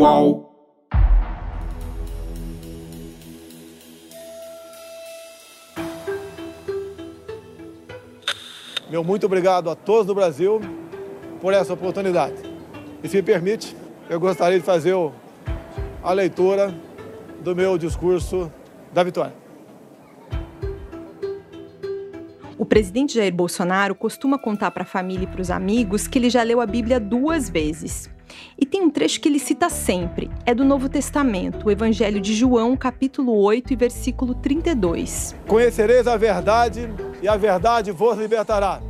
Uau! Meu muito obrigado a todos do Brasil por essa oportunidade. E se me permite, eu gostaria de fazer a leitura do meu discurso da vitória. O presidente Jair Bolsonaro costuma contar para a família e para os amigos que ele já leu a Bíblia duas vezes. E tem um trecho que ele cita sempre, é do Novo Testamento, o Evangelho de João, capítulo 8 e versículo 32. Conhecereis a verdade e a verdade vos libertará.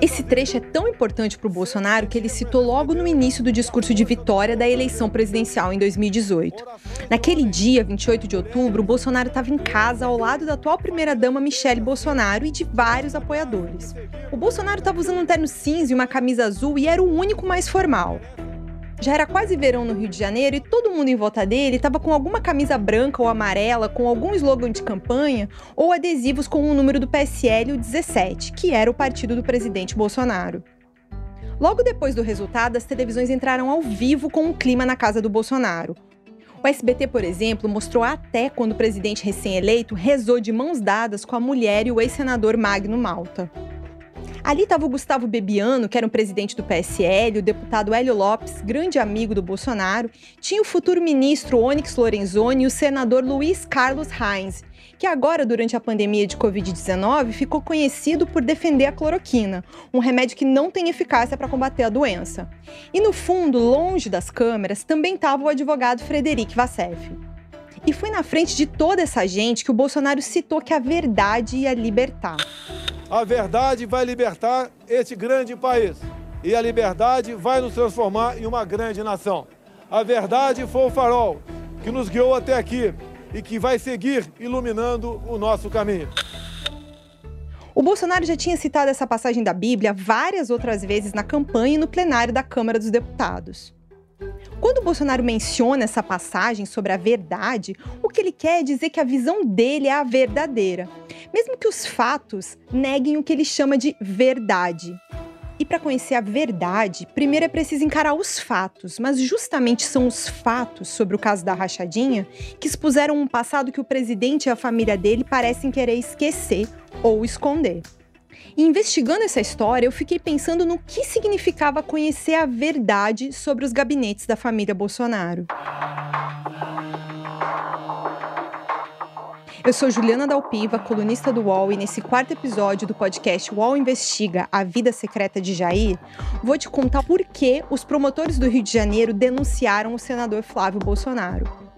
Esse trecho é tão importante para o Bolsonaro que ele citou logo no início do discurso de vitória da eleição presidencial em 2018. Naquele dia, 28 de outubro, o Bolsonaro estava em casa ao lado da atual primeira-dama Michele Bolsonaro e de vários apoiadores. O Bolsonaro estava usando um terno cinza e uma camisa azul e era o único mais formal. Já era quase verão no Rio de Janeiro e todo mundo em volta dele estava com alguma camisa branca ou amarela, com algum slogan de campanha ou adesivos com o número do PSL, o 17, que era o partido do presidente Bolsonaro. Logo depois do resultado, as televisões entraram ao vivo com o clima na casa do Bolsonaro. O SBT, por exemplo, mostrou até quando o presidente recém-eleito rezou de mãos dadas com a mulher e o ex-senador Magno Malta. Ali estava o Gustavo Bebiano, que era um presidente do PSL, o deputado Hélio Lopes, grande amigo do Bolsonaro, tinha o futuro ministro Onyx Lorenzoni e o senador Luiz Carlos Reins, que agora, durante a pandemia de Covid-19, ficou conhecido por defender a cloroquina, um remédio que não tem eficácia para combater a doença. E no fundo, longe das câmeras, também estava o advogado Frederic Vassef. E foi na frente de toda essa gente que o Bolsonaro citou que a verdade ia libertar. A verdade vai libertar este grande país. E a liberdade vai nos transformar em uma grande nação. A verdade foi o farol que nos guiou até aqui e que vai seguir iluminando o nosso caminho. O Bolsonaro já tinha citado essa passagem da Bíblia várias outras vezes na campanha e no plenário da Câmara dos Deputados. Quando o Bolsonaro menciona essa passagem sobre a verdade, o que ele quer é dizer que a visão dele é a verdadeira, mesmo que os fatos neguem o que ele chama de verdade. E para conhecer a verdade, primeiro é preciso encarar os fatos, mas justamente são os fatos sobre o caso da rachadinha que expuseram um passado que o presidente e a família dele parecem querer esquecer ou esconder. E investigando essa história, eu fiquei pensando no que significava conhecer a verdade sobre os gabinetes da família Bolsonaro. Eu sou Juliana Dalpiva, colunista do UOL, e nesse quarto episódio do podcast UOL Investiga a Vida Secreta de Jair, vou te contar por que os promotores do Rio de Janeiro denunciaram o senador Flávio Bolsonaro.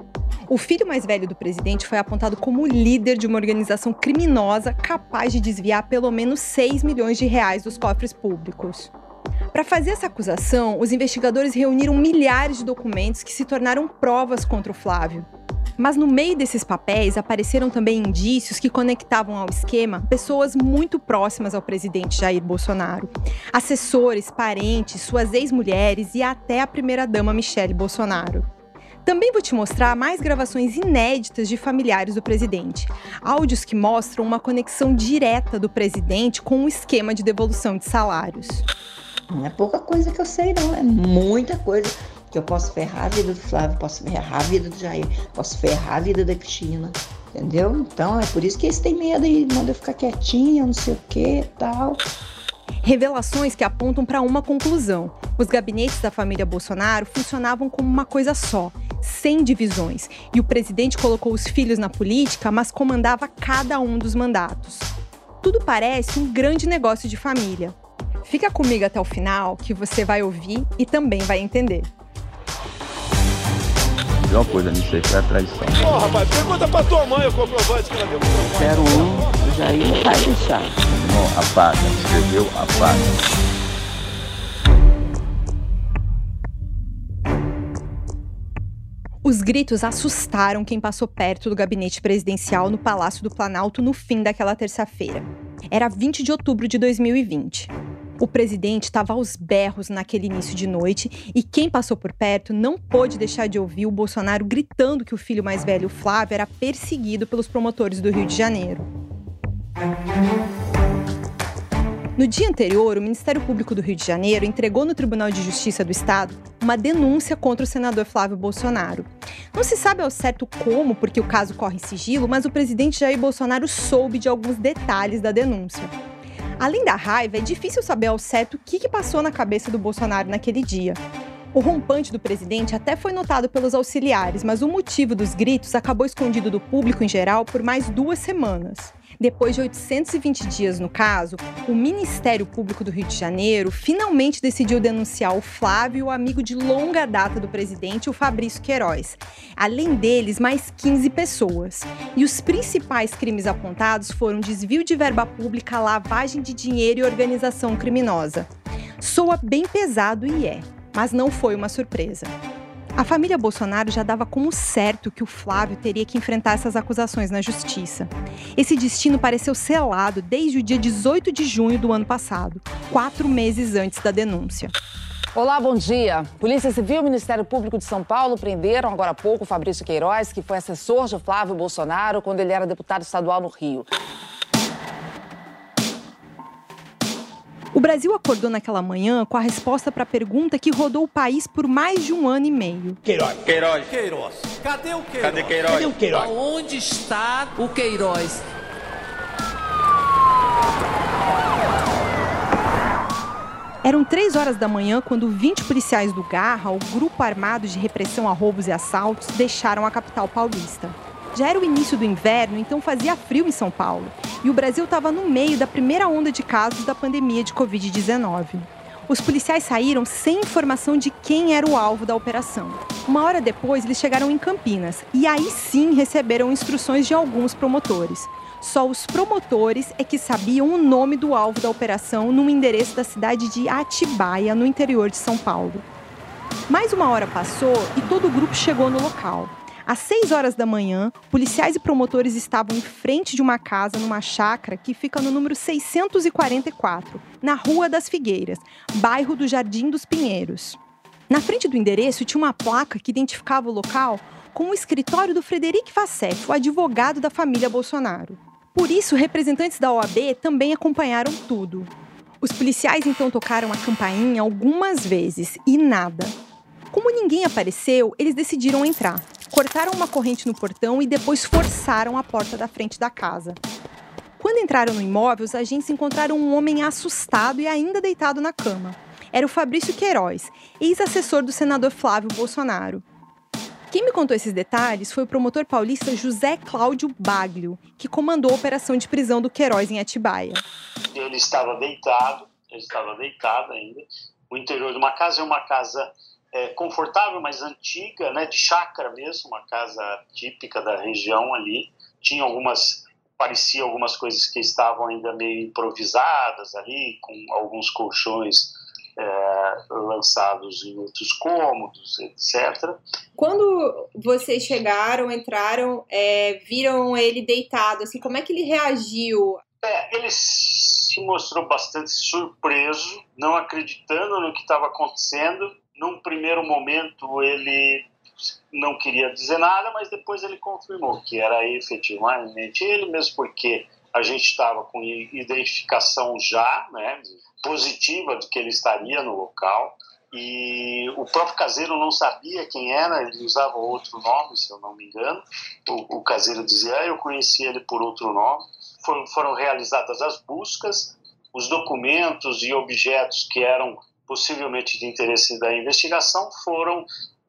O filho mais velho do presidente foi apontado como líder de uma organização criminosa capaz de desviar pelo menos 6 milhões de reais dos cofres públicos. Para fazer essa acusação, os investigadores reuniram milhares de documentos que se tornaram provas contra o Flávio. Mas no meio desses papéis apareceram também indícios que conectavam ao esquema pessoas muito próximas ao presidente Jair Bolsonaro. Assessores, parentes, suas ex-mulheres e até a primeira-dama Michele Bolsonaro. Também vou te mostrar mais gravações inéditas de familiares do presidente. Áudios que mostram uma conexão direta do presidente com o esquema de devolução de salários. Não é pouca coisa que eu sei, não. É muita coisa que eu posso ferrar a vida do Flávio, posso ferrar a vida do Jair, posso ferrar a vida da Cristina. Entendeu? Então é por isso que eles têm medo e mandam eu ficar quietinha, não sei o que tal. Revelações que apontam para uma conclusão. Os gabinetes da família Bolsonaro funcionavam como uma coisa só, sem divisões, e o presidente colocou os filhos na política, mas comandava cada um dos mandatos. Tudo parece um grande negócio de família. Fica comigo até o final que você vai ouvir e também vai entender. Tem uma coisa nisso aí é a traição. Ô, oh, rapaz, pergunta pra tua mãe o comprovante que ela deu. Quero um, o Jair não vai deixar. Não, apaga. Escreveu, apaga. Os gritos assustaram quem passou perto do gabinete presidencial no Palácio do Planalto no fim daquela terça-feira. Era 20 de outubro de 2020. O presidente estava aos berros naquele início de noite e quem passou por perto não pôde deixar de ouvir o Bolsonaro gritando que o filho mais velho, Flávio, era perseguido pelos promotores do Rio de Janeiro. No dia anterior, o Ministério Público do Rio de Janeiro entregou no Tribunal de Justiça do Estado uma denúncia contra o senador Flávio Bolsonaro. Não se sabe ao certo como, porque o caso corre em sigilo, mas o presidente Jair Bolsonaro soube de alguns detalhes da denúncia. Além da raiva, é difícil saber ao certo o que passou na cabeça do Bolsonaro naquele dia. O rompante do presidente até foi notado pelos auxiliares, mas o motivo dos gritos acabou escondido do público em geral por mais duas semanas. Depois de 820 dias no caso, o Ministério Público do Rio de Janeiro finalmente decidiu denunciar o Flávio, amigo de longa data do presidente, o Fabrício Queiroz. Além deles, mais 15 pessoas. E os principais crimes apontados foram desvio de verba pública, lavagem de dinheiro e organização criminosa. Soa bem pesado e é mas não foi uma surpresa. A família Bolsonaro já dava como certo que o Flávio teria que enfrentar essas acusações na justiça. Esse destino pareceu selado desde o dia 18 de junho do ano passado, quatro meses antes da denúncia. Olá, bom dia. Polícia Civil e Ministério Público de São Paulo prenderam agora há pouco Fabrício Queiroz, que foi assessor de Flávio Bolsonaro quando ele era deputado estadual no Rio. O Brasil acordou naquela manhã com a resposta para a pergunta que rodou o país por mais de um ano e meio. Queiroz. Queiroz. Queiroz. Cadê o Queiroz? Cadê Queiroz? Cadê o Queiroz? Onde está o Queiroz? Eram três horas da manhã quando 20 policiais do Garra, o grupo armado de repressão a roubos e assaltos, deixaram a capital paulista. Já era o início do inverno, então fazia frio em São Paulo. E o Brasil estava no meio da primeira onda de casos da pandemia de Covid-19. Os policiais saíram sem informação de quem era o alvo da operação. Uma hora depois, eles chegaram em Campinas e aí sim receberam instruções de alguns promotores. Só os promotores é que sabiam o nome do alvo da operação no endereço da cidade de Atibaia, no interior de São Paulo. Mais uma hora passou e todo o grupo chegou no local. Às 6 horas da manhã, policiais e promotores estavam em frente de uma casa numa chácara que fica no número 644, na Rua das Figueiras, bairro do Jardim dos Pinheiros. Na frente do endereço tinha uma placa que identificava o local com o escritório do Frederic Vassef, o advogado da família Bolsonaro. Por isso, representantes da OAB também acompanharam tudo. Os policiais então tocaram a campainha algumas vezes e nada. Como ninguém apareceu, eles decidiram entrar cortaram uma corrente no portão e depois forçaram a porta da frente da casa. Quando entraram no imóvel, os agentes encontraram um homem assustado e ainda deitado na cama. Era o Fabrício Queiroz, ex-assessor do senador Flávio Bolsonaro. Quem me contou esses detalhes foi o promotor paulista José Cláudio Baglio, que comandou a operação de prisão do Queiroz em Atibaia. Ele estava deitado, ele estava deitado ainda. O interior de uma casa é uma casa é, confortável, mas antiga, né, de chácara mesmo, uma casa típica da região ali. Tinha algumas, parecia algumas coisas que estavam ainda meio improvisadas ali, com alguns colchões é, lançados em outros cômodos, etc. Quando vocês chegaram, entraram, é, viram ele deitado, assim, como é que ele reagiu? É, ele se mostrou bastante surpreso, não acreditando no que estava acontecendo num primeiro momento ele não queria dizer nada, mas depois ele confirmou que era efetivamente ele, mesmo porque a gente estava com identificação já, né, positiva de que ele estaria no local. E o próprio caseiro não sabia quem era, ele usava outro nome, se eu não me engano. O, o caseiro dizia, ah, eu conheci ele por outro nome. Foram, foram realizadas as buscas, os documentos e objetos que eram possivelmente de interesse da investigação, foram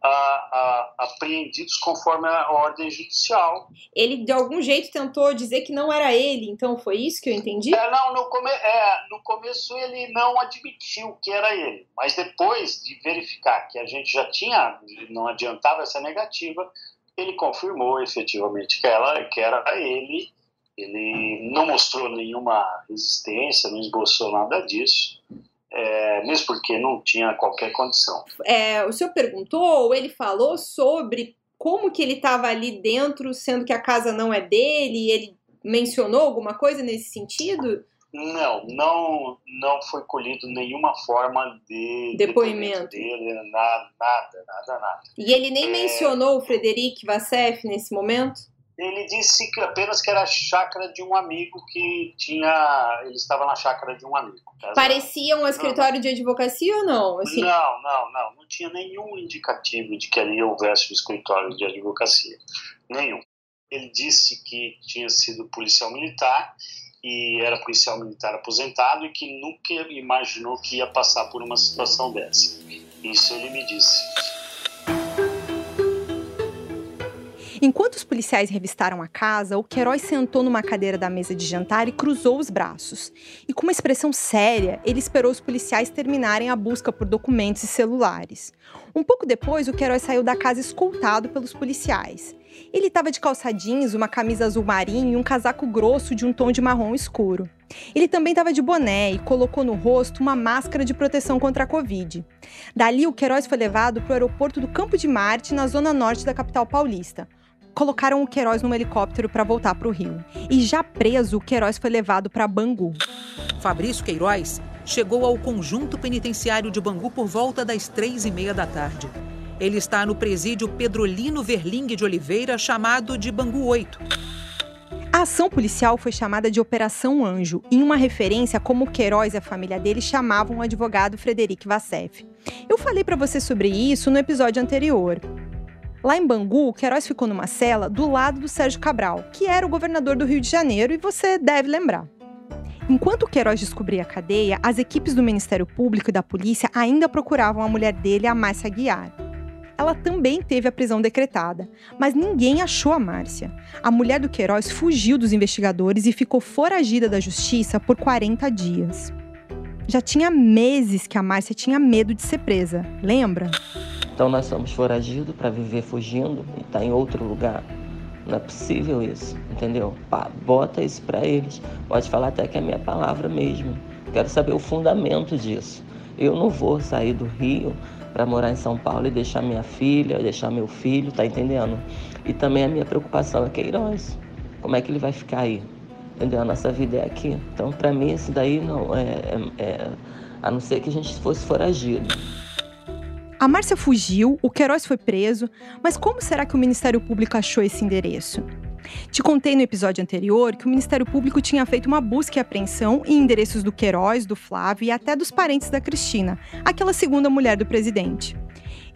a, a, apreendidos conforme a ordem judicial. Ele, de algum jeito, tentou dizer que não era ele, então foi isso que eu entendi? É, não, no, come, é, no começo ele não admitiu que era ele, mas depois de verificar que a gente já tinha, não adiantava essa negativa, ele confirmou efetivamente que, ela, que era ele. Ele não mostrou nenhuma resistência, não esboçou nada disso é, mesmo porque não tinha qualquer condição. É, o senhor perguntou, ou ele falou sobre como que ele estava ali dentro, sendo que a casa não é dele, ele mencionou alguma coisa nesse sentido? Não, não, não foi colhido nenhuma forma de depoimento, depoimento dele, nada, nada, nada, nada. E ele nem é... mencionou o Frederic Vassef nesse momento? Ele disse que apenas que era a chácara de um amigo que tinha. Ele estava na chácara de um amigo. Parecia um escritório não, de advocacia ou não? Assim? Não, não, não. Não tinha nenhum indicativo de que ali houvesse um escritório de advocacia. Nenhum. Ele disse que tinha sido policial militar e era policial militar aposentado e que nunca imaginou que ia passar por uma situação dessa. Isso ele me disse. Enquanto os policiais revistaram a casa, o Queiroz sentou numa cadeira da mesa de jantar e cruzou os braços. E com uma expressão séria, ele esperou os policiais terminarem a busca por documentos e celulares. Um pouco depois, o Queiroz saiu da casa escoltado pelos policiais. Ele estava de calça jeans, uma camisa azul marinho e um casaco grosso de um tom de marrom escuro. Ele também estava de boné e colocou no rosto uma máscara de proteção contra a Covid. Dali, o Queiroz foi levado para o aeroporto do Campo de Marte, na zona norte da capital paulista colocaram o Queiroz num helicóptero para voltar para o Rio. E já preso, o Queiroz foi levado para Bangu. Fabrício Queiroz chegou ao conjunto penitenciário de Bangu por volta das três e meia da tarde. Ele está no presídio Pedrolino Verling de Oliveira, chamado de Bangu 8. A ação policial foi chamada de Operação Anjo, em uma referência a como Queiroz e a família dele chamavam o advogado Frederic Vassef. Eu falei para você sobre isso no episódio anterior. Lá em Bangu, Queiroz ficou numa cela do lado do Sérgio Cabral, que era o governador do Rio de Janeiro, e você deve lembrar. Enquanto Queiroz descobria a cadeia, as equipes do Ministério Público e da polícia ainda procuravam a mulher dele, a Márcia Guiar. Ela também teve a prisão decretada, mas ninguém achou a Márcia. A mulher do Queiroz fugiu dos investigadores e ficou foragida da justiça por 40 dias. Já tinha meses que a Márcia tinha medo de ser presa, lembra? Então nós somos foragidos para viver fugindo e estar tá em outro lugar. Não é possível isso, entendeu? Pá, bota isso para eles. Pode falar até que é minha palavra mesmo. Quero saber o fundamento disso. Eu não vou sair do Rio para morar em São Paulo e deixar minha filha, deixar meu filho, tá entendendo? E também a minha preocupação é Queiroz. Como é que ele vai ficar aí? Entendeu? A nossa vida é aqui. Então, para mim, isso daí não é, é, é, A não ser que a gente fosse foragido. A Márcia fugiu, o Queiroz foi preso, mas como será que o Ministério Público achou esse endereço? Te contei no episódio anterior que o Ministério Público tinha feito uma busca e apreensão em endereços do Queiroz, do Flávio e até dos parentes da Cristina, aquela segunda mulher do presidente.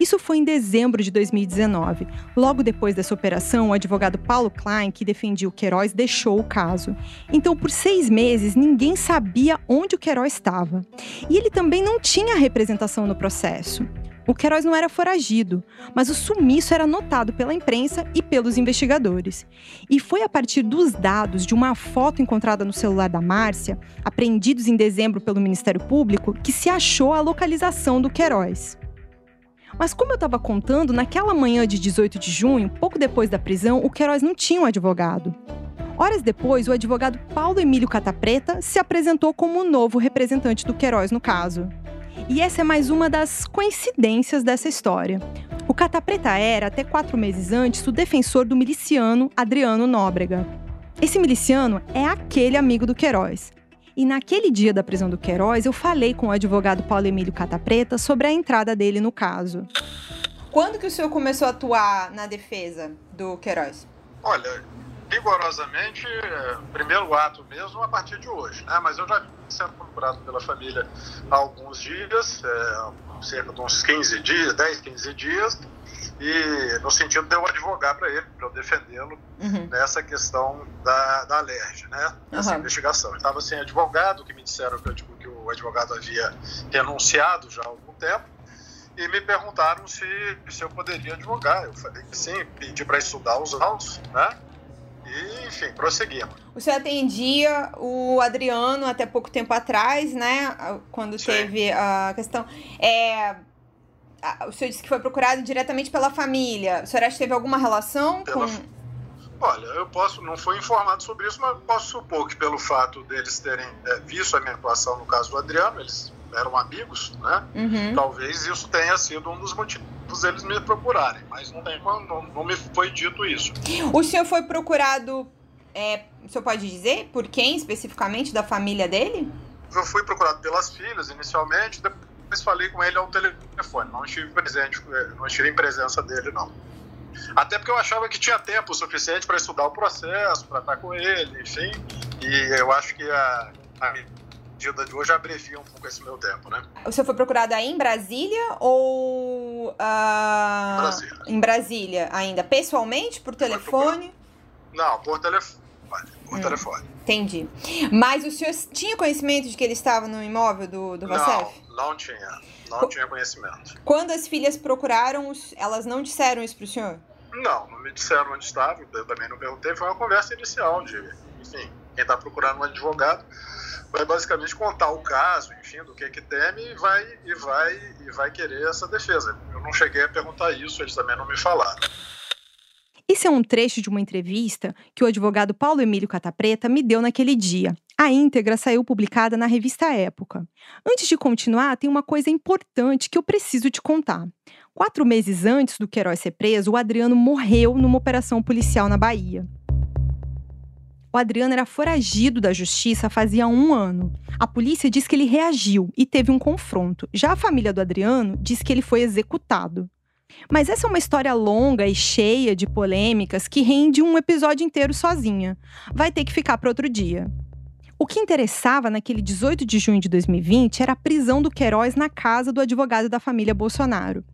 Isso foi em dezembro de 2019. Logo depois dessa operação, o advogado Paulo Klein, que defendia o Queiroz, deixou o caso. Então, por seis meses, ninguém sabia onde o Queiroz estava. E ele também não tinha representação no processo. O Queiroz não era foragido, mas o sumiço era notado pela imprensa e pelos investigadores. E foi a partir dos dados de uma foto encontrada no celular da Márcia, apreendidos em dezembro pelo Ministério Público, que se achou a localização do Queiroz. Mas como eu estava contando, naquela manhã de 18 de junho, pouco depois da prisão, o Queiroz não tinha um advogado. Horas depois, o advogado Paulo Emílio Catapreta se apresentou como o novo representante do Queiroz no caso. E essa é mais uma das coincidências dessa história. O Cata Preta era, até quatro meses antes, o defensor do miliciano Adriano Nóbrega. Esse miliciano é aquele amigo do Queiroz. E naquele dia da prisão do Queiroz, eu falei com o advogado Paulo Emílio Cata Preta sobre a entrada dele no caso. Quando que o senhor começou a atuar na defesa do Queiroz? Olha, rigorosamente, primeiro ato mesmo a partir de hoje, né? Mas eu já sendo procurado pela família há alguns dias, é, cerca de uns 15 dias, 10, 15 dias, e no sentido de eu advogar para ele, para eu defendê-lo uhum. nessa questão da, da alergia, né? Nessa uhum. investigação. Eu estava sem advogado, que me disseram que, tipo, que o advogado havia renunciado já há algum tempo, e me perguntaram se, se eu poderia advogar. Eu falei que sim, pedi para estudar os autos, né? E, enfim, prosseguimos. O senhor atendia o Adriano até pouco tempo atrás, né? Quando Sim. teve a questão. É, o senhor disse que foi procurado diretamente pela família. O senhor acha que teve alguma relação pela... com. Olha, eu posso, não fui informado sobre isso, mas posso supor que pelo fato deles terem é, visto a minha atuação no caso do Adriano, eles eram amigos, né? Uhum. Talvez isso tenha sido um dos motivos deles me procurarem, mas não, tem, não, não me foi dito isso. O senhor foi procurado, é, o senhor pode dizer por quem especificamente da família dele? Eu fui procurado pelas filhas inicialmente, depois falei com ele ao telefone, não estive presente, não estive em presença dele não. Até porque eu achava que tinha tempo suficiente para estudar o processo, para estar com ele, enfim. E eu acho que a, a medida de hoje abrevia um pouco esse meu tempo, né? Senhor foi procurado aí em Brasília ou uh... Brasília. em Brasília ainda? Pessoalmente, por telefone? Não, por telefone. Por hum, telefone. Entendi. Mas o senhor tinha conhecimento de que ele estava no imóvel do, do Vacef? Não, não tinha. Não tinha conhecimento. Quando as filhas procuraram, elas não disseram isso para o senhor? Não, não me disseram onde estava, eu também não perguntei. Foi uma conversa inicial de, enfim, quem está procurando um advogado vai basicamente contar o caso, enfim, do que que teme e vai e vai e vai querer essa defesa. Eu não cheguei a perguntar isso, eles também não me falaram. Esse é um trecho de uma entrevista que o advogado Paulo Emílio Catapreta me deu naquele dia. A íntegra saiu publicada na revista Época. Antes de continuar, tem uma coisa importante que eu preciso te contar. Quatro meses antes do Queiroz ser preso, o Adriano morreu numa operação policial na Bahia. O Adriano era foragido da justiça fazia um ano. A polícia diz que ele reagiu e teve um confronto. Já a família do Adriano diz que ele foi executado. Mas essa é uma história longa e cheia de polêmicas que rende um episódio inteiro sozinha. Vai ter que ficar para outro dia. O que interessava naquele 18 de junho de 2020 era a prisão do Queiroz na casa do advogado da família Bolsonaro.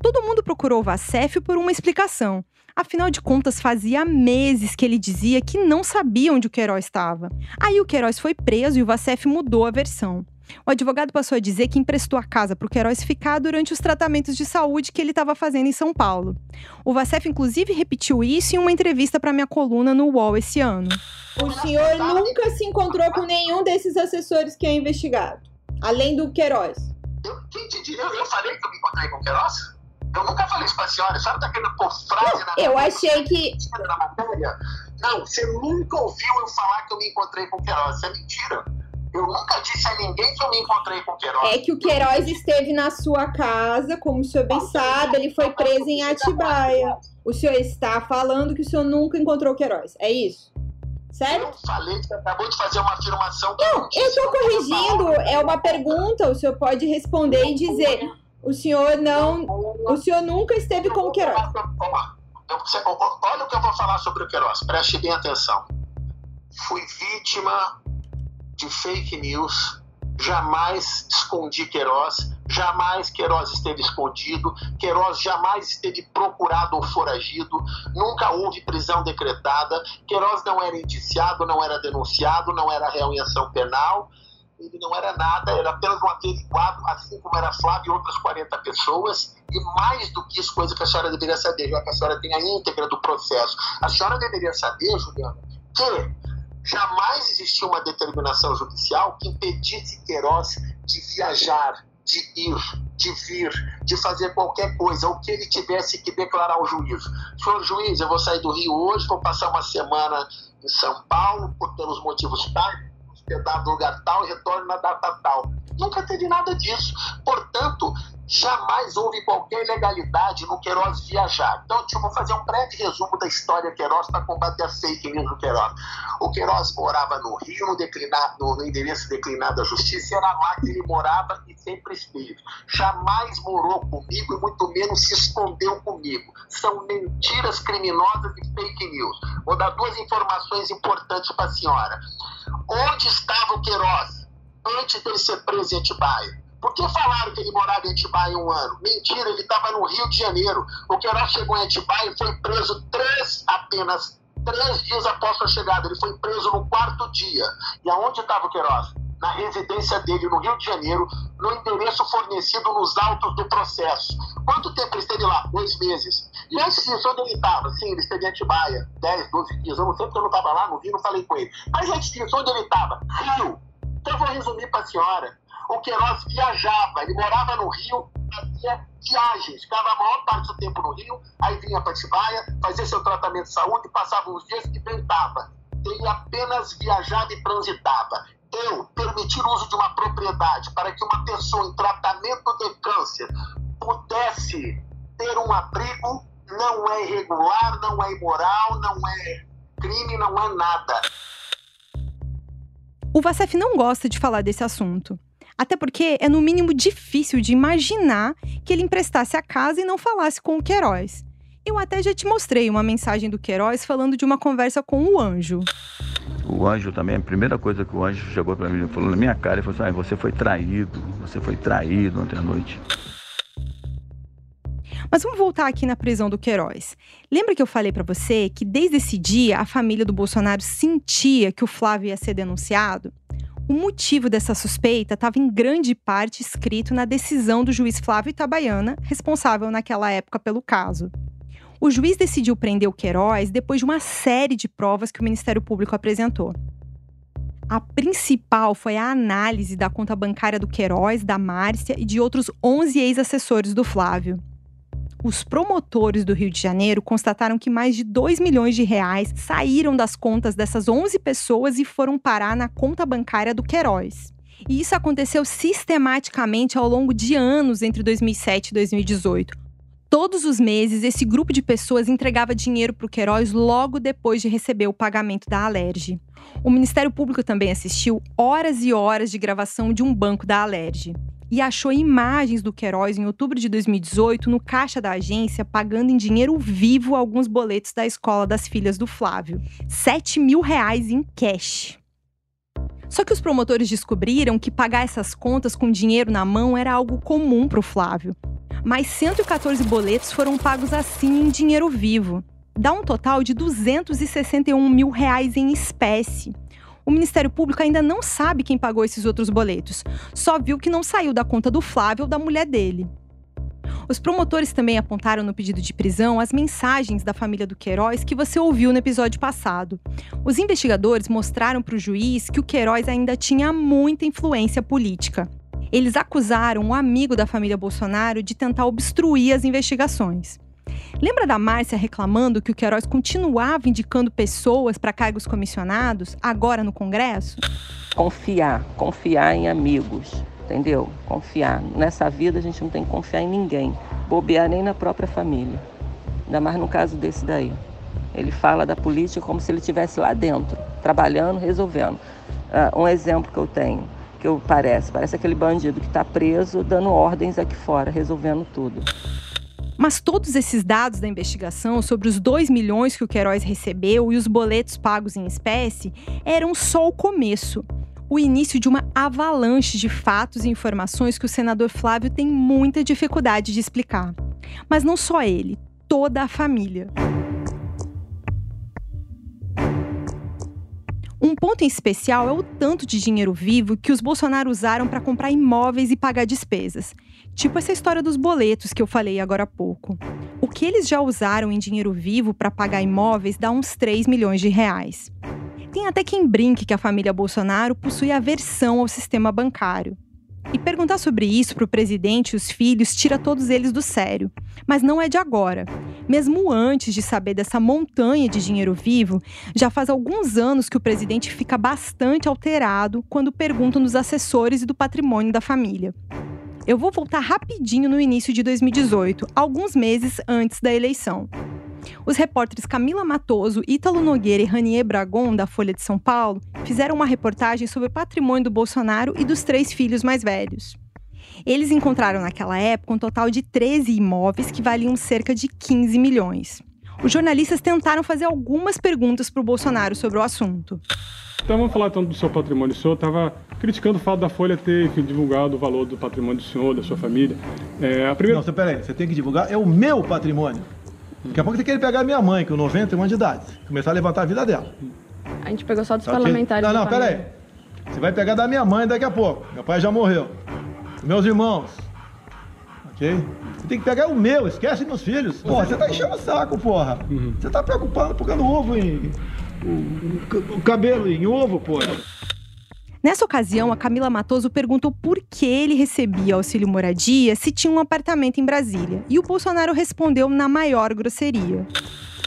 Todo mundo procurou o Vacef por uma explicação. Afinal de contas, fazia meses que ele dizia que não sabia onde o Queiroz estava. Aí o Queiroz foi preso e o Vacef mudou a versão. O advogado passou a dizer que emprestou a casa para o Queiroz ficar durante os tratamentos de saúde que ele estava fazendo em São Paulo. O Vacef, inclusive, repetiu isso em uma entrevista para minha coluna no UOL esse ano. O senhor nunca se encontrou com nenhum desses assessores que é investigado, além do Queiroz? Eu, eu, eu falei que eu me encontrei com o Queiroz? Eu nunca falei isso pra senhora. A senhora tá querendo pôr frase na Eu achei que. Na matéria? Não, você nunca ouviu eu falar que eu me encontrei com o Queiroz. Isso é mentira. Eu nunca disse a ninguém que eu me encontrei com o Queiroz. É que o Queiroz esteve na sua casa, como o senhor bem sabe, ele foi preso em Atibaia. O senhor está falando que o senhor nunca encontrou o Queiroz. É isso? Certo? Eu falei que você acabou de fazer uma afirmação. Não, eu estou corrigindo. É uma pergunta. O senhor pode responder e dizer. O senhor não. O senhor nunca esteve com o Queiroz. Olha o que eu vou falar sobre o Queiroz. Preste bem atenção. Fui vítima de fake news. Jamais escondi Queiroz, jamais Queiroz esteve escondido, Queiroz jamais esteve procurado ou foragido, nunca houve prisão decretada, Queiroz não era indiciado, não era denunciado, não era réu em ação penal, ele não era nada, era apenas um averiguado, assim como era Flávio e outras 40 pessoas, e mais do que isso, coisa que a senhora deveria saber, já que a senhora tem a íntegra do processo. A senhora deveria saber, Juliana, que jamais existiu uma determinação judicial que impedisse Queiroz de viajar, de ir, de vir, de fazer qualquer coisa, o que ele tivesse que declarar ao juiz. Senhor juiz, eu vou sair do Rio hoje, vou passar uma semana em São Paulo, por pelos motivos tais, hospedado no lugar tal e retorno na data tal. Nunca teve nada disso. Portanto, jamais houve qualquer ilegalidade no Queiroz viajar. Então, eu vou fazer um breve resumo da história Queiroz para combater a fake news do Queiroz. O Queiroz morava no Rio, no, no endereço declinado da Justiça, era lá que ele morava e sempre esteve. Jamais morou comigo e muito menos se escondeu comigo. São mentiras criminosas e fake news. Vou dar duas informações importantes para a senhora. Onde estava o Queiroz antes dele ser preso em Atibaia? Por que falaram que ele morava em Atibaia um ano? Mentira, ele estava no Rio de Janeiro. O Queiroz chegou em Atibaia e foi preso três, apenas três dias após sua chegada. Ele foi preso no quarto dia. E aonde estava o Queiroz? Na residência dele, no Rio de Janeiro, no endereço fornecido nos autos do processo. Quanto tempo ele esteve lá? Dois meses. E antes disso, onde ele estava? Sim, ele esteve em Atibaia, 10, 12 dias. Eu não sei porque eu não estava lá, não vi, não falei com ele. Mas antes disso, onde ele estava? Rio. Então eu vou resumir para a senhora o Queiroz viajava, ele morava no Rio, fazia viagens, ficava a maior parte do tempo no Rio, aí vinha para Tibaia, fazia seu tratamento de saúde, passava uns dias e voltava. Ele apenas viajava e transitava. Eu permitir o uso de uma propriedade para que uma pessoa em tratamento de câncer pudesse ter um abrigo não é irregular, não é imoral, não é crime, não é nada. O Vacef não gosta de falar desse assunto. Até porque é no mínimo difícil de imaginar que ele emprestasse a casa e não falasse com o Queiroz. Eu até já te mostrei uma mensagem do Queiroz falando de uma conversa com o anjo. O anjo também, a primeira coisa que o anjo chegou para mim, falou na minha cara, ele falou assim, ah, você foi traído, você foi traído ontem à noite. Mas vamos voltar aqui na prisão do Queiroz. Lembra que eu falei para você que desde esse dia a família do Bolsonaro sentia que o Flávio ia ser denunciado? O motivo dessa suspeita estava em grande parte escrito na decisão do juiz Flávio Itabaiana, responsável naquela época pelo caso. O juiz decidiu prender o Queiroz depois de uma série de provas que o Ministério Público apresentou. A principal foi a análise da conta bancária do Queiroz, da Márcia e de outros 11 ex-assessores do Flávio. Os promotores do Rio de Janeiro constataram que mais de 2 milhões de reais saíram das contas dessas 11 pessoas e foram parar na conta bancária do Queiroz. E isso aconteceu sistematicamente ao longo de anos entre 2007 e 2018, Todos os meses, esse grupo de pessoas entregava dinheiro para o Queiroz logo depois de receber o pagamento da Alerj. O Ministério Público também assistiu horas e horas de gravação de um banco da Alerj e achou imagens do Queiroz em outubro de 2018 no caixa da agência pagando em dinheiro vivo alguns boletos da escola das filhas do Flávio. 7 mil reais em cash. Só que os promotores descobriram que pagar essas contas com dinheiro na mão era algo comum para o Flávio mais 114 boletos foram pagos assim em dinheiro vivo. Dá um total de 261 mil reais em espécie. O Ministério Público ainda não sabe quem pagou esses outros boletos, só viu que não saiu da conta do Flávio ou da mulher dele. Os promotores também apontaram no pedido de prisão as mensagens da família do Queiroz que você ouviu no episódio passado. Os investigadores mostraram para o juiz que o Queiroz ainda tinha muita influência política. Eles acusaram um amigo da família Bolsonaro de tentar obstruir as investigações. Lembra da Márcia reclamando que o Queiroz continuava indicando pessoas para cargos comissionados, agora no Congresso? Confiar, confiar em amigos, entendeu? Confiar. Nessa vida a gente não tem que confiar em ninguém, bobear nem na própria família. Ainda mais no caso desse daí. Ele fala da política como se ele estivesse lá dentro, trabalhando, resolvendo. Uh, um exemplo que eu tenho que eu parece. Parece aquele bandido que está preso dando ordens aqui fora, resolvendo tudo. Mas todos esses dados da investigação sobre os 2 milhões que o Queiroz recebeu e os boletos pagos em espécie eram só o começo. O início de uma avalanche de fatos e informações que o senador Flávio tem muita dificuldade de explicar. Mas não só ele, toda a família. Um ponto em especial é o tanto de dinheiro vivo que os Bolsonaro usaram para comprar imóveis e pagar despesas. Tipo essa história dos boletos que eu falei agora há pouco. O que eles já usaram em dinheiro vivo para pagar imóveis dá uns 3 milhões de reais. Tem até quem brinque que a família Bolsonaro possui aversão ao sistema bancário. E perguntar sobre isso para o presidente e os filhos tira todos eles do sério. Mas não é de agora. Mesmo antes de saber dessa montanha de dinheiro vivo, já faz alguns anos que o presidente fica bastante alterado quando perguntam dos assessores e do patrimônio da família. Eu vou voltar rapidinho no início de 2018, alguns meses antes da eleição. Os repórteres Camila Matoso, Ítalo Nogueira e Ranier Bragon, da Folha de São Paulo, fizeram uma reportagem sobre o patrimônio do Bolsonaro e dos três filhos mais velhos. Eles encontraram naquela época um total de 13 imóveis que valiam cerca de 15 milhões. Os jornalistas tentaram fazer algumas perguntas para o Bolsonaro sobre o assunto. Então vamos falar então do seu patrimônio. O senhor estava criticando o fato da Folha ter enfim, divulgado o valor do patrimônio do senhor, da sua família. É, a primeira... Não, peraí, você tem que divulgar, é o meu patrimônio. Daqui a pouco tem que querer pegar minha mãe, com 91 anos de idade. Começar a levantar a vida dela. A gente pegou só dos parlamentares. Não, não, pera aí. Você vai pegar da minha mãe daqui a pouco. Meu pai já morreu. Meus irmãos. Ok? Você tem que pegar o meu, esquece meus filhos. Porra, você tá enchendo o saco, porra. Uhum. Você tá preocupado pegando ovo em. O, cabelo em ovo, porra. Nessa ocasião, a Camila Matoso perguntou por que ele recebia auxílio moradia se tinha um apartamento em Brasília. E o Bolsonaro respondeu na maior grosseria.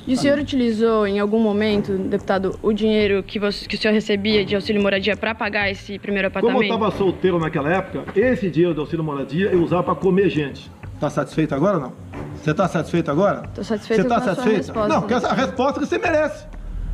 E o senhor utilizou em algum momento, deputado, o dinheiro que, você, que o senhor recebia de auxílio moradia para pagar esse primeiro apartamento? Como eu estava solteiro naquela época, esse dinheiro do auxílio moradia eu usava para comer gente. Tá satisfeito agora ou não? Você está satisfeito agora? Estou satisfeito Você tá satisfeito? Não, porque essa resposta que você merece.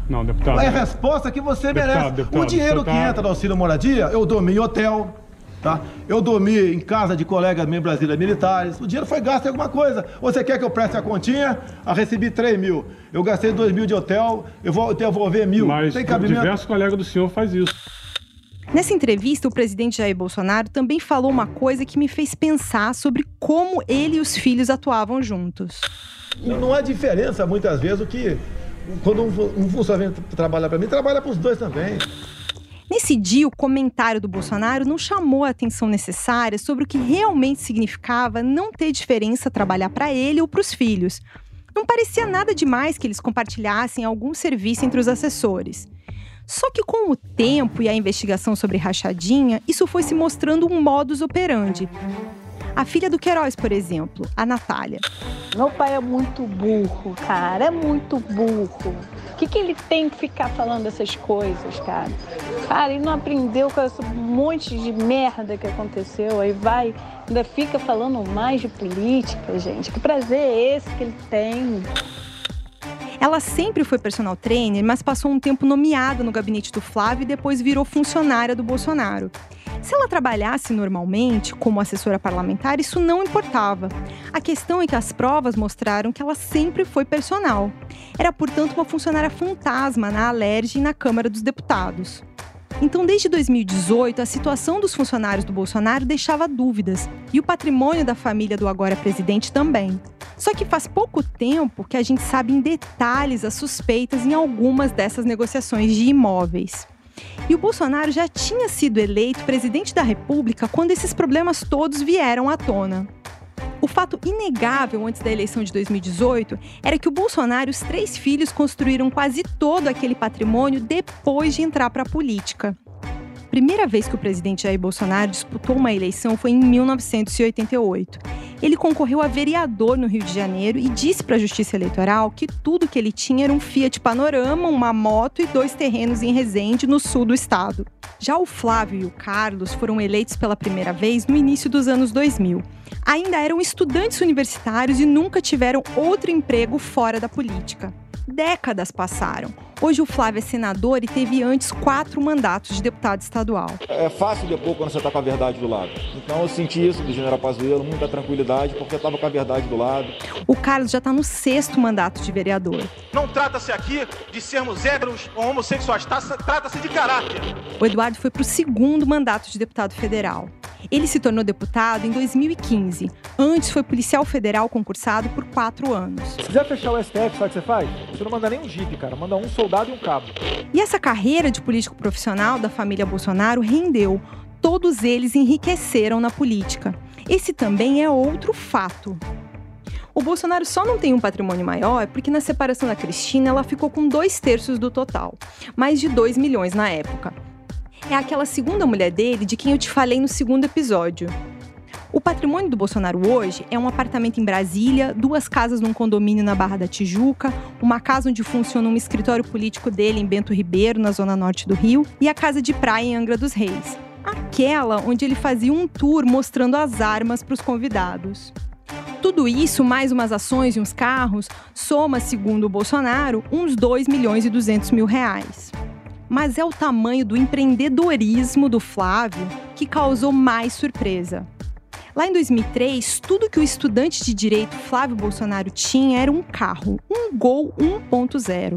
Não, deputado. É a resposta que você deputado, merece. Deputado, o dinheiro que tá... entra do auxílio moradia, eu dormi em hotel, Tá? Eu dormi em casa de colegas meus brasileiros militares. O dinheiro foi gasto em alguma coisa. Você quer que eu preste a continha? Eu recebi 3 mil. Eu gastei 2 mil de hotel, eu vou devolver mil. Mas Tem cabimento? diversos colegas do senhor faz isso. Nessa entrevista, o presidente Jair Bolsonaro também falou uma coisa que me fez pensar sobre como ele e os filhos atuavam juntos. Não há diferença, muitas vezes, o que quando um, funcionário trabalha para mim, trabalha para os dois também. Nesse dia, o comentário do Bolsonaro não chamou a atenção necessária sobre o que realmente significava não ter diferença trabalhar para ele ou para os filhos. Não parecia nada demais que eles compartilhassem algum serviço entre os assessores. Só que com o tempo e a investigação sobre rachadinha, isso foi se mostrando um modus operandi. A filha do Queiroz, por exemplo, a Natália. Meu pai é muito burro, cara, é muito burro. O que, que ele tem que ficar falando essas coisas, cara? Cara, ele não aprendeu com esse monte de merda que aconteceu, aí vai, ainda fica falando mais de política, gente. Que prazer é esse que ele tem? Ela sempre foi personal trainer, mas passou um tempo nomeada no gabinete do Flávio e depois virou funcionária do Bolsonaro. Se ela trabalhasse normalmente como assessora parlamentar, isso não importava. A questão é que as provas mostraram que ela sempre foi personal. Era, portanto, uma funcionária fantasma na Alerj e na Câmara dos Deputados. Então, desde 2018, a situação dos funcionários do Bolsonaro deixava dúvidas, e o patrimônio da família do agora presidente também. Só que faz pouco tempo que a gente sabe em detalhes as suspeitas em algumas dessas negociações de imóveis. E o Bolsonaro já tinha sido eleito presidente da República quando esses problemas todos vieram à tona. O fato inegável antes da eleição de 2018 era que o Bolsonaro e os três filhos construíram quase todo aquele patrimônio depois de entrar para a política primeira vez que o presidente Jair Bolsonaro disputou uma eleição foi em 1988. Ele concorreu a vereador no Rio de Janeiro e disse para a Justiça Eleitoral que tudo que ele tinha era um Fiat Panorama, uma moto e dois terrenos em Resende, no sul do estado. Já o Flávio e o Carlos foram eleitos pela primeira vez no início dos anos 2000. Ainda eram estudantes universitários e nunca tiveram outro emprego fora da política. Décadas passaram. Hoje o Flávio é senador e teve antes quatro mandatos de deputado estadual. É fácil depois quando você está com a verdade do lado. Então eu senti isso do general Pazuello, muita tranquilidade, porque eu estava com a verdade do lado. O Carlos já está no sexto mandato de vereador. Não trata-se aqui de sermos héteros ou homossexuais, trata-se de caráter. O Eduardo foi para o segundo mandato de deputado federal. Ele se tornou deputado em 2015. Antes foi policial federal concursado por quatro anos. Se quiser fechar o STF, sabe o que você faz? Você não manda nem um jipe, cara. Manda um soldado e um cabo. E essa carreira de político profissional da família Bolsonaro rendeu. Todos eles enriqueceram na política. Esse também é outro fato. O Bolsonaro só não tem um patrimônio maior porque na separação da Cristina ela ficou com dois terços do total, mais de 2 milhões na época é aquela segunda mulher dele de quem eu te falei no segundo episódio. O patrimônio do Bolsonaro hoje é um apartamento em Brasília, duas casas num condomínio na Barra da Tijuca, uma casa onde funciona um escritório político dele em Bento Ribeiro, na zona norte do Rio, e a casa de praia em Angra dos Reis. Aquela onde ele fazia um tour mostrando as armas para os convidados. Tudo isso, mais umas ações e uns carros, soma, segundo o Bolsonaro, uns 2 milhões e 200 mil reais mas é o tamanho do empreendedorismo do Flávio que causou mais surpresa. Lá em 2003, tudo que o estudante de direito Flávio Bolsonaro tinha era um carro, um Gol 1.0.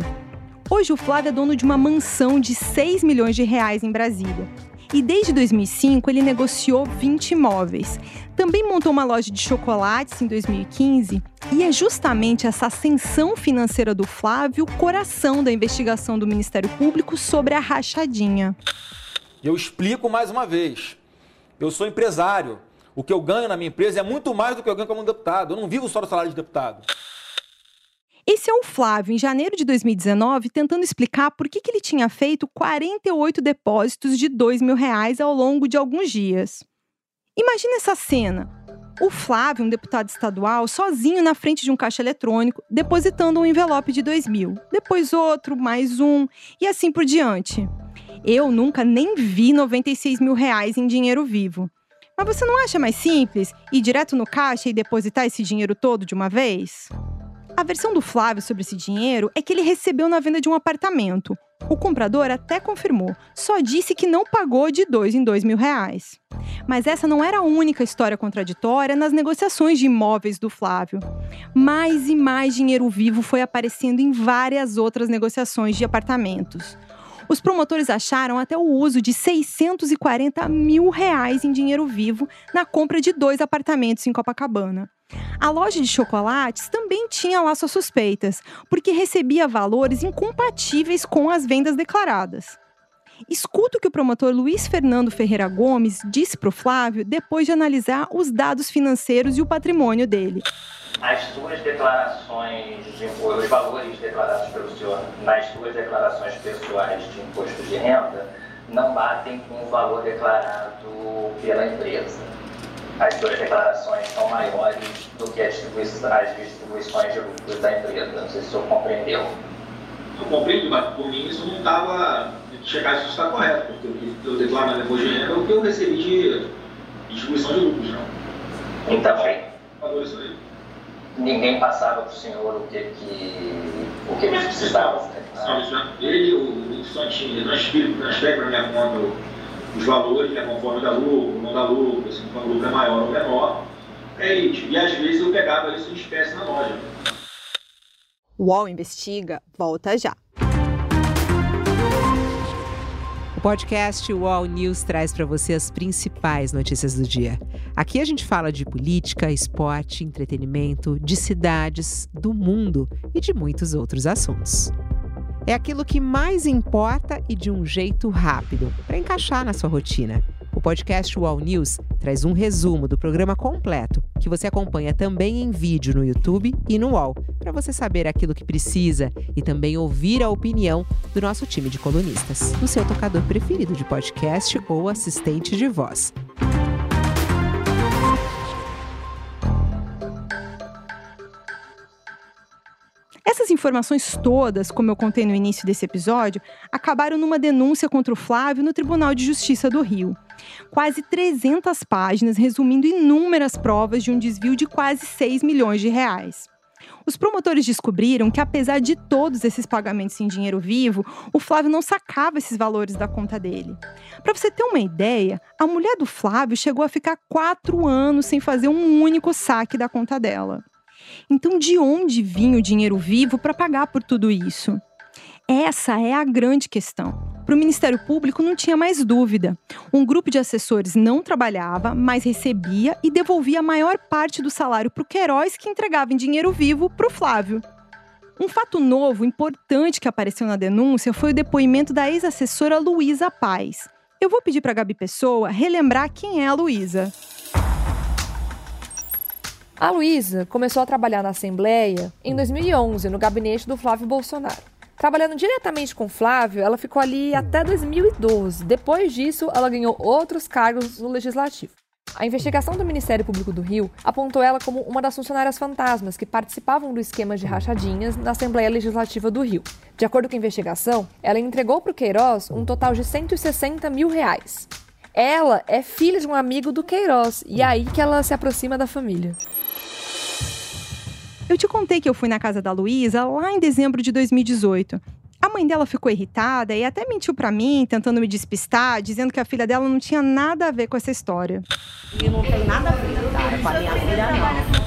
Hoje o Flávio é dono de uma mansão de 6 milhões de reais em Brasília. E desde 2005 ele negociou 20 imóveis. Também montou uma loja de chocolates em 2015 e é justamente essa ascensão financeira do Flávio o coração da investigação do Ministério Público sobre a rachadinha. Eu explico mais uma vez. Eu sou empresário. O que eu ganho na minha empresa é muito mais do que eu ganho como deputado. Eu não vivo só do salário de deputado. Esse é o Flávio, em janeiro de 2019, tentando explicar por que, que ele tinha feito 48 depósitos de 2 mil reais ao longo de alguns dias. Imagina essa cena. O Flávio, um deputado estadual, sozinho na frente de um caixa eletrônico, depositando um envelope de 2 mil, depois outro, mais um, e assim por diante. Eu nunca nem vi 96 mil reais em dinheiro vivo. Mas você não acha mais simples ir direto no caixa e depositar esse dinheiro todo de uma vez? A versão do Flávio sobre esse dinheiro é que ele recebeu na venda de um apartamento. O comprador até confirmou, só disse que não pagou de dois em dois mil reais. Mas essa não era a única história contraditória nas negociações de imóveis do Flávio. Mais e mais dinheiro vivo foi aparecendo em várias outras negociações de apartamentos. Os promotores acharam até o uso de 640 mil reais em dinheiro vivo na compra de dois apartamentos em Copacabana. A loja de chocolates também tinha lá suas suspeitas, porque recebia valores incompatíveis com as vendas declaradas. Escuta o que o promotor Luiz Fernando Ferreira Gomes disse para o Flávio depois de analisar os dados financeiros e o patrimônio dele. As suas declarações de imposto, os valores declarados pelo senhor nas suas declarações pessoais de imposto de renda não batem com o valor declarado pela empresa as suas declarações são maiores do que as distribuições de lucros da empresa. Não sei se o senhor compreendeu. Eu compreendo, mas por mim isso não estava. chegar isso está correto, porque o que eu declaro na minha de renda é o que eu recebi de distribuição de lucros, não. Então, ninguém passava para o senhor o que, que, o que precisava. Né? Ele, o, Santinho, transfere, transfere para minha conta os valores, né, conforme dá lucro, não dá lucro, se o lucro é maior ou menor. É isso. E às vezes eu pegava isso em espécie na loja. O UOL Investiga volta já. O podcast UOL News traz para você as principais notícias do dia. Aqui a gente fala de política, esporte, entretenimento, de cidades, do mundo e de muitos outros assuntos. É aquilo que mais importa e de um jeito rápido, para encaixar na sua rotina. O podcast UOL News traz um resumo do programa completo, que você acompanha também em vídeo no YouTube e no UOL, para você saber aquilo que precisa e também ouvir a opinião do nosso time de colunistas, no seu tocador preferido de podcast ou assistente de voz. Informações todas, como eu contei no início desse episódio, acabaram numa denúncia contra o Flávio no Tribunal de Justiça do Rio. Quase 300 páginas resumindo inúmeras provas de um desvio de quase 6 milhões de reais. Os promotores descobriram que, apesar de todos esses pagamentos em dinheiro vivo, o Flávio não sacava esses valores da conta dele. Para você ter uma ideia, a mulher do Flávio chegou a ficar quatro anos sem fazer um único saque da conta dela. Então, de onde vinha o dinheiro vivo para pagar por tudo isso? Essa é a grande questão. Para o Ministério Público não tinha mais dúvida. Um grupo de assessores não trabalhava, mas recebia e devolvia a maior parte do salário para o Queiroz, que entregava em dinheiro vivo para o Flávio. Um fato novo, importante que apareceu na denúncia foi o depoimento da ex-assessora Luísa Paz. Eu vou pedir para a Gabi Pessoa relembrar quem é a Luísa. A Luísa começou a trabalhar na Assembleia em 2011, no gabinete do Flávio Bolsonaro. Trabalhando diretamente com Flávio, ela ficou ali até 2012. Depois disso, ela ganhou outros cargos no Legislativo. A investigação do Ministério Público do Rio apontou ela como uma das funcionárias fantasmas que participavam do esquema de rachadinhas na Assembleia Legislativa do Rio. De acordo com a investigação, ela entregou para o Queiroz um total de 160 mil reais. Ela é filha de um amigo do Queiroz, e é aí que ela se aproxima da família. Eu te contei que eu fui na casa da Luísa lá em dezembro de 2018. A mãe dela ficou irritada e até mentiu para mim, tentando me despistar, dizendo que a filha dela não tinha nada a ver com essa história. E não tem nada a ver, cara, com a minha filha, não.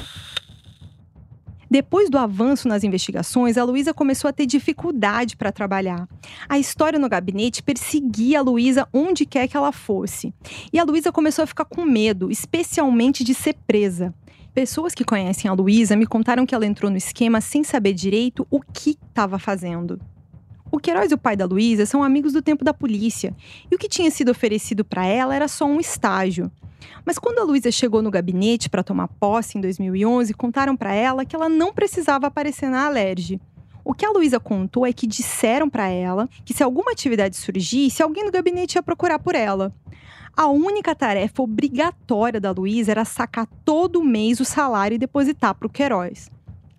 Depois do avanço nas investigações, a Luísa começou a ter dificuldade para trabalhar. A história no gabinete perseguia a Luísa onde quer que ela fosse. E a Luísa começou a ficar com medo, especialmente de ser presa. Pessoas que conhecem a Luísa me contaram que ela entrou no esquema sem saber direito o que estava fazendo. O Queiroz e o pai da Luísa são amigos do tempo da polícia, e o que tinha sido oferecido para ela era só um estágio. Mas quando a Luísa chegou no gabinete para tomar posse em 2011, contaram para ela que ela não precisava aparecer na Alerj. O que a Luísa contou é que disseram para ela que se alguma atividade surgisse, alguém no gabinete ia procurar por ela. A única tarefa obrigatória da Luísa era sacar todo mês o salário e depositar para o Queiroz.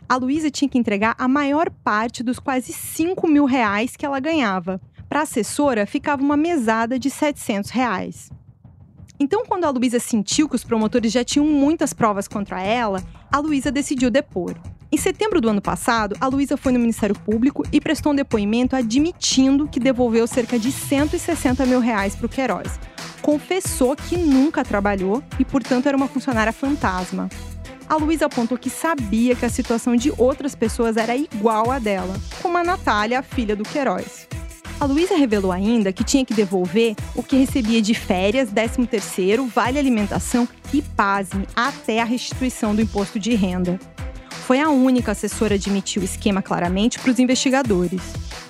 A Luísa tinha que entregar a maior parte dos quase 5 mil reais que ela ganhava. Para a assessora, ficava uma mesada de 700 reais. Então, quando a Luísa sentiu que os promotores já tinham muitas provas contra ela, a Luísa decidiu depor. Em setembro do ano passado, a Luísa foi no Ministério Público e prestou um depoimento admitindo que devolveu cerca de 160 mil reais para o Queiroz. Confessou que nunca trabalhou e, portanto, era uma funcionária fantasma. A Luísa apontou que sabia que a situação de outras pessoas era igual à dela, como a Natália, a filha do Queiroz. A Luísa revelou ainda que tinha que devolver o que recebia de férias, 13º, vale alimentação e, pasme, até a restituição do imposto de renda. Foi a única assessora a admitir o esquema claramente para os investigadores.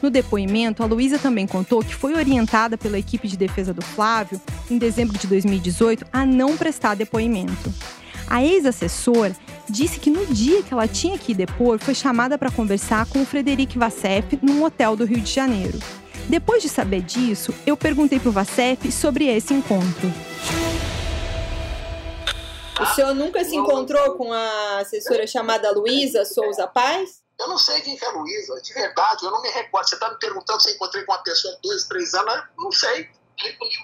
No depoimento, a Luísa também contou que foi orientada pela equipe de defesa do Flávio, em dezembro de 2018, a não prestar depoimento. A ex-assessor disse que no dia que ela tinha que ir depor, foi chamada para conversar com o Frederic Vassef num hotel do Rio de Janeiro. Depois de saber disso, eu perguntei para o Vassef sobre esse encontro. O senhor nunca se encontrou com a assessora chamada Luísa Souza Paz? Eu não sei quem que é a Luísa, de verdade, eu não me recordo. Você está me perguntando se eu encontrei com uma pessoa há dois, três anos, eu não sei.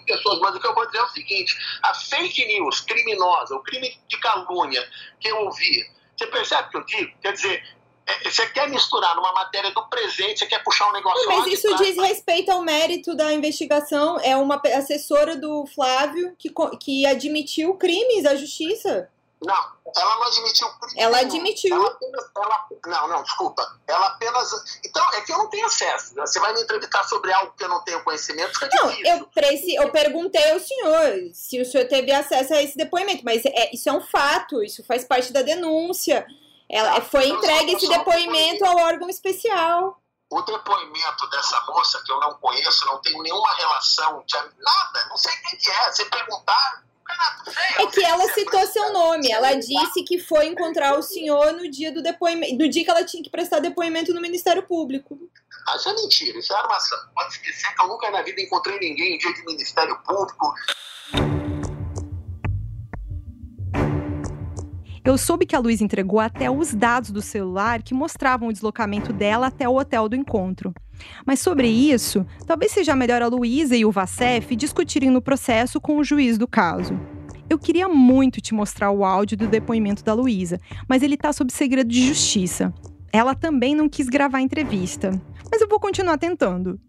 Pessoas, mas o que eu vou dizer é o seguinte: a fake news criminosa, o crime de calúnia que eu ouvi, você percebe o que eu digo? Quer dizer, é, você quer misturar numa matéria do presente, você quer puxar um negócio Mas isso trás, diz respeito ao mérito da investigação. É uma assessora do Flávio que, que admitiu crimes à justiça. Não, ela não admitiu crime. Ela admitiu. Ela apenas, ela, não, não, desculpa. Ela apenas. Então, é que eu não tenho acesso. Você vai me entrevistar sobre algo que eu não tenho conhecimento, fica Não, difícil. eu, preci, eu perguntei ao senhor se o senhor teve acesso a esse depoimento, mas é, isso é um fato, isso faz parte da denúncia. Ela, tá, foi então, entregue esse depoimento ao órgão especial. O depoimento dessa moça, que eu não conheço, não tenho nenhuma relação, nada, não sei quem que é. Você perguntar, é que ela citou seu nome. Ela disse que foi encontrar o senhor no dia do depoimento, no dia que ela tinha que prestar depoimento no Ministério Público. Ah, isso é mentira, isso é armação. Pode esquecer que eu nunca na vida encontrei ninguém em dia de Ministério Público. Eu soube que a Luiz entregou até os dados do celular que mostravam o deslocamento dela até o hotel do encontro. Mas sobre isso, talvez seja melhor a Luísa e o Vacef discutirem no processo com o juiz do caso. Eu queria muito te mostrar o áudio do depoimento da Luísa, mas ele está sob segredo de justiça. Ela também não quis gravar a entrevista, mas eu vou continuar tentando.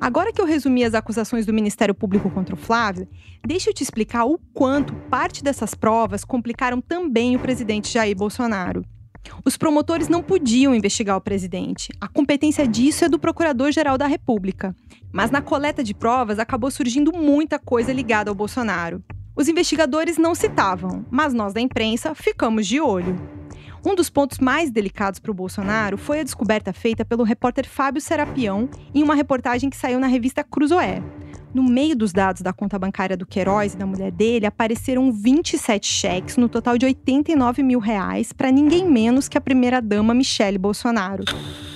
Agora que eu resumi as acusações do Ministério Público contra o Flávio, deixa eu te explicar o quanto parte dessas provas complicaram também o presidente Jair Bolsonaro. Os promotores não podiam investigar o presidente. A competência disso é do Procurador-Geral da República. Mas na coleta de provas acabou surgindo muita coisa ligada ao Bolsonaro. Os investigadores não citavam, mas nós da imprensa ficamos de olho. Um dos pontos mais delicados para o Bolsonaro foi a descoberta feita pelo repórter Fábio Serapião em uma reportagem que saiu na revista Cruzoé. No meio dos dados da conta bancária do Queiroz e da mulher dele, apareceram 27 cheques, no total de 89 mil reais, para ninguém menos que a primeira-dama Michele Bolsonaro.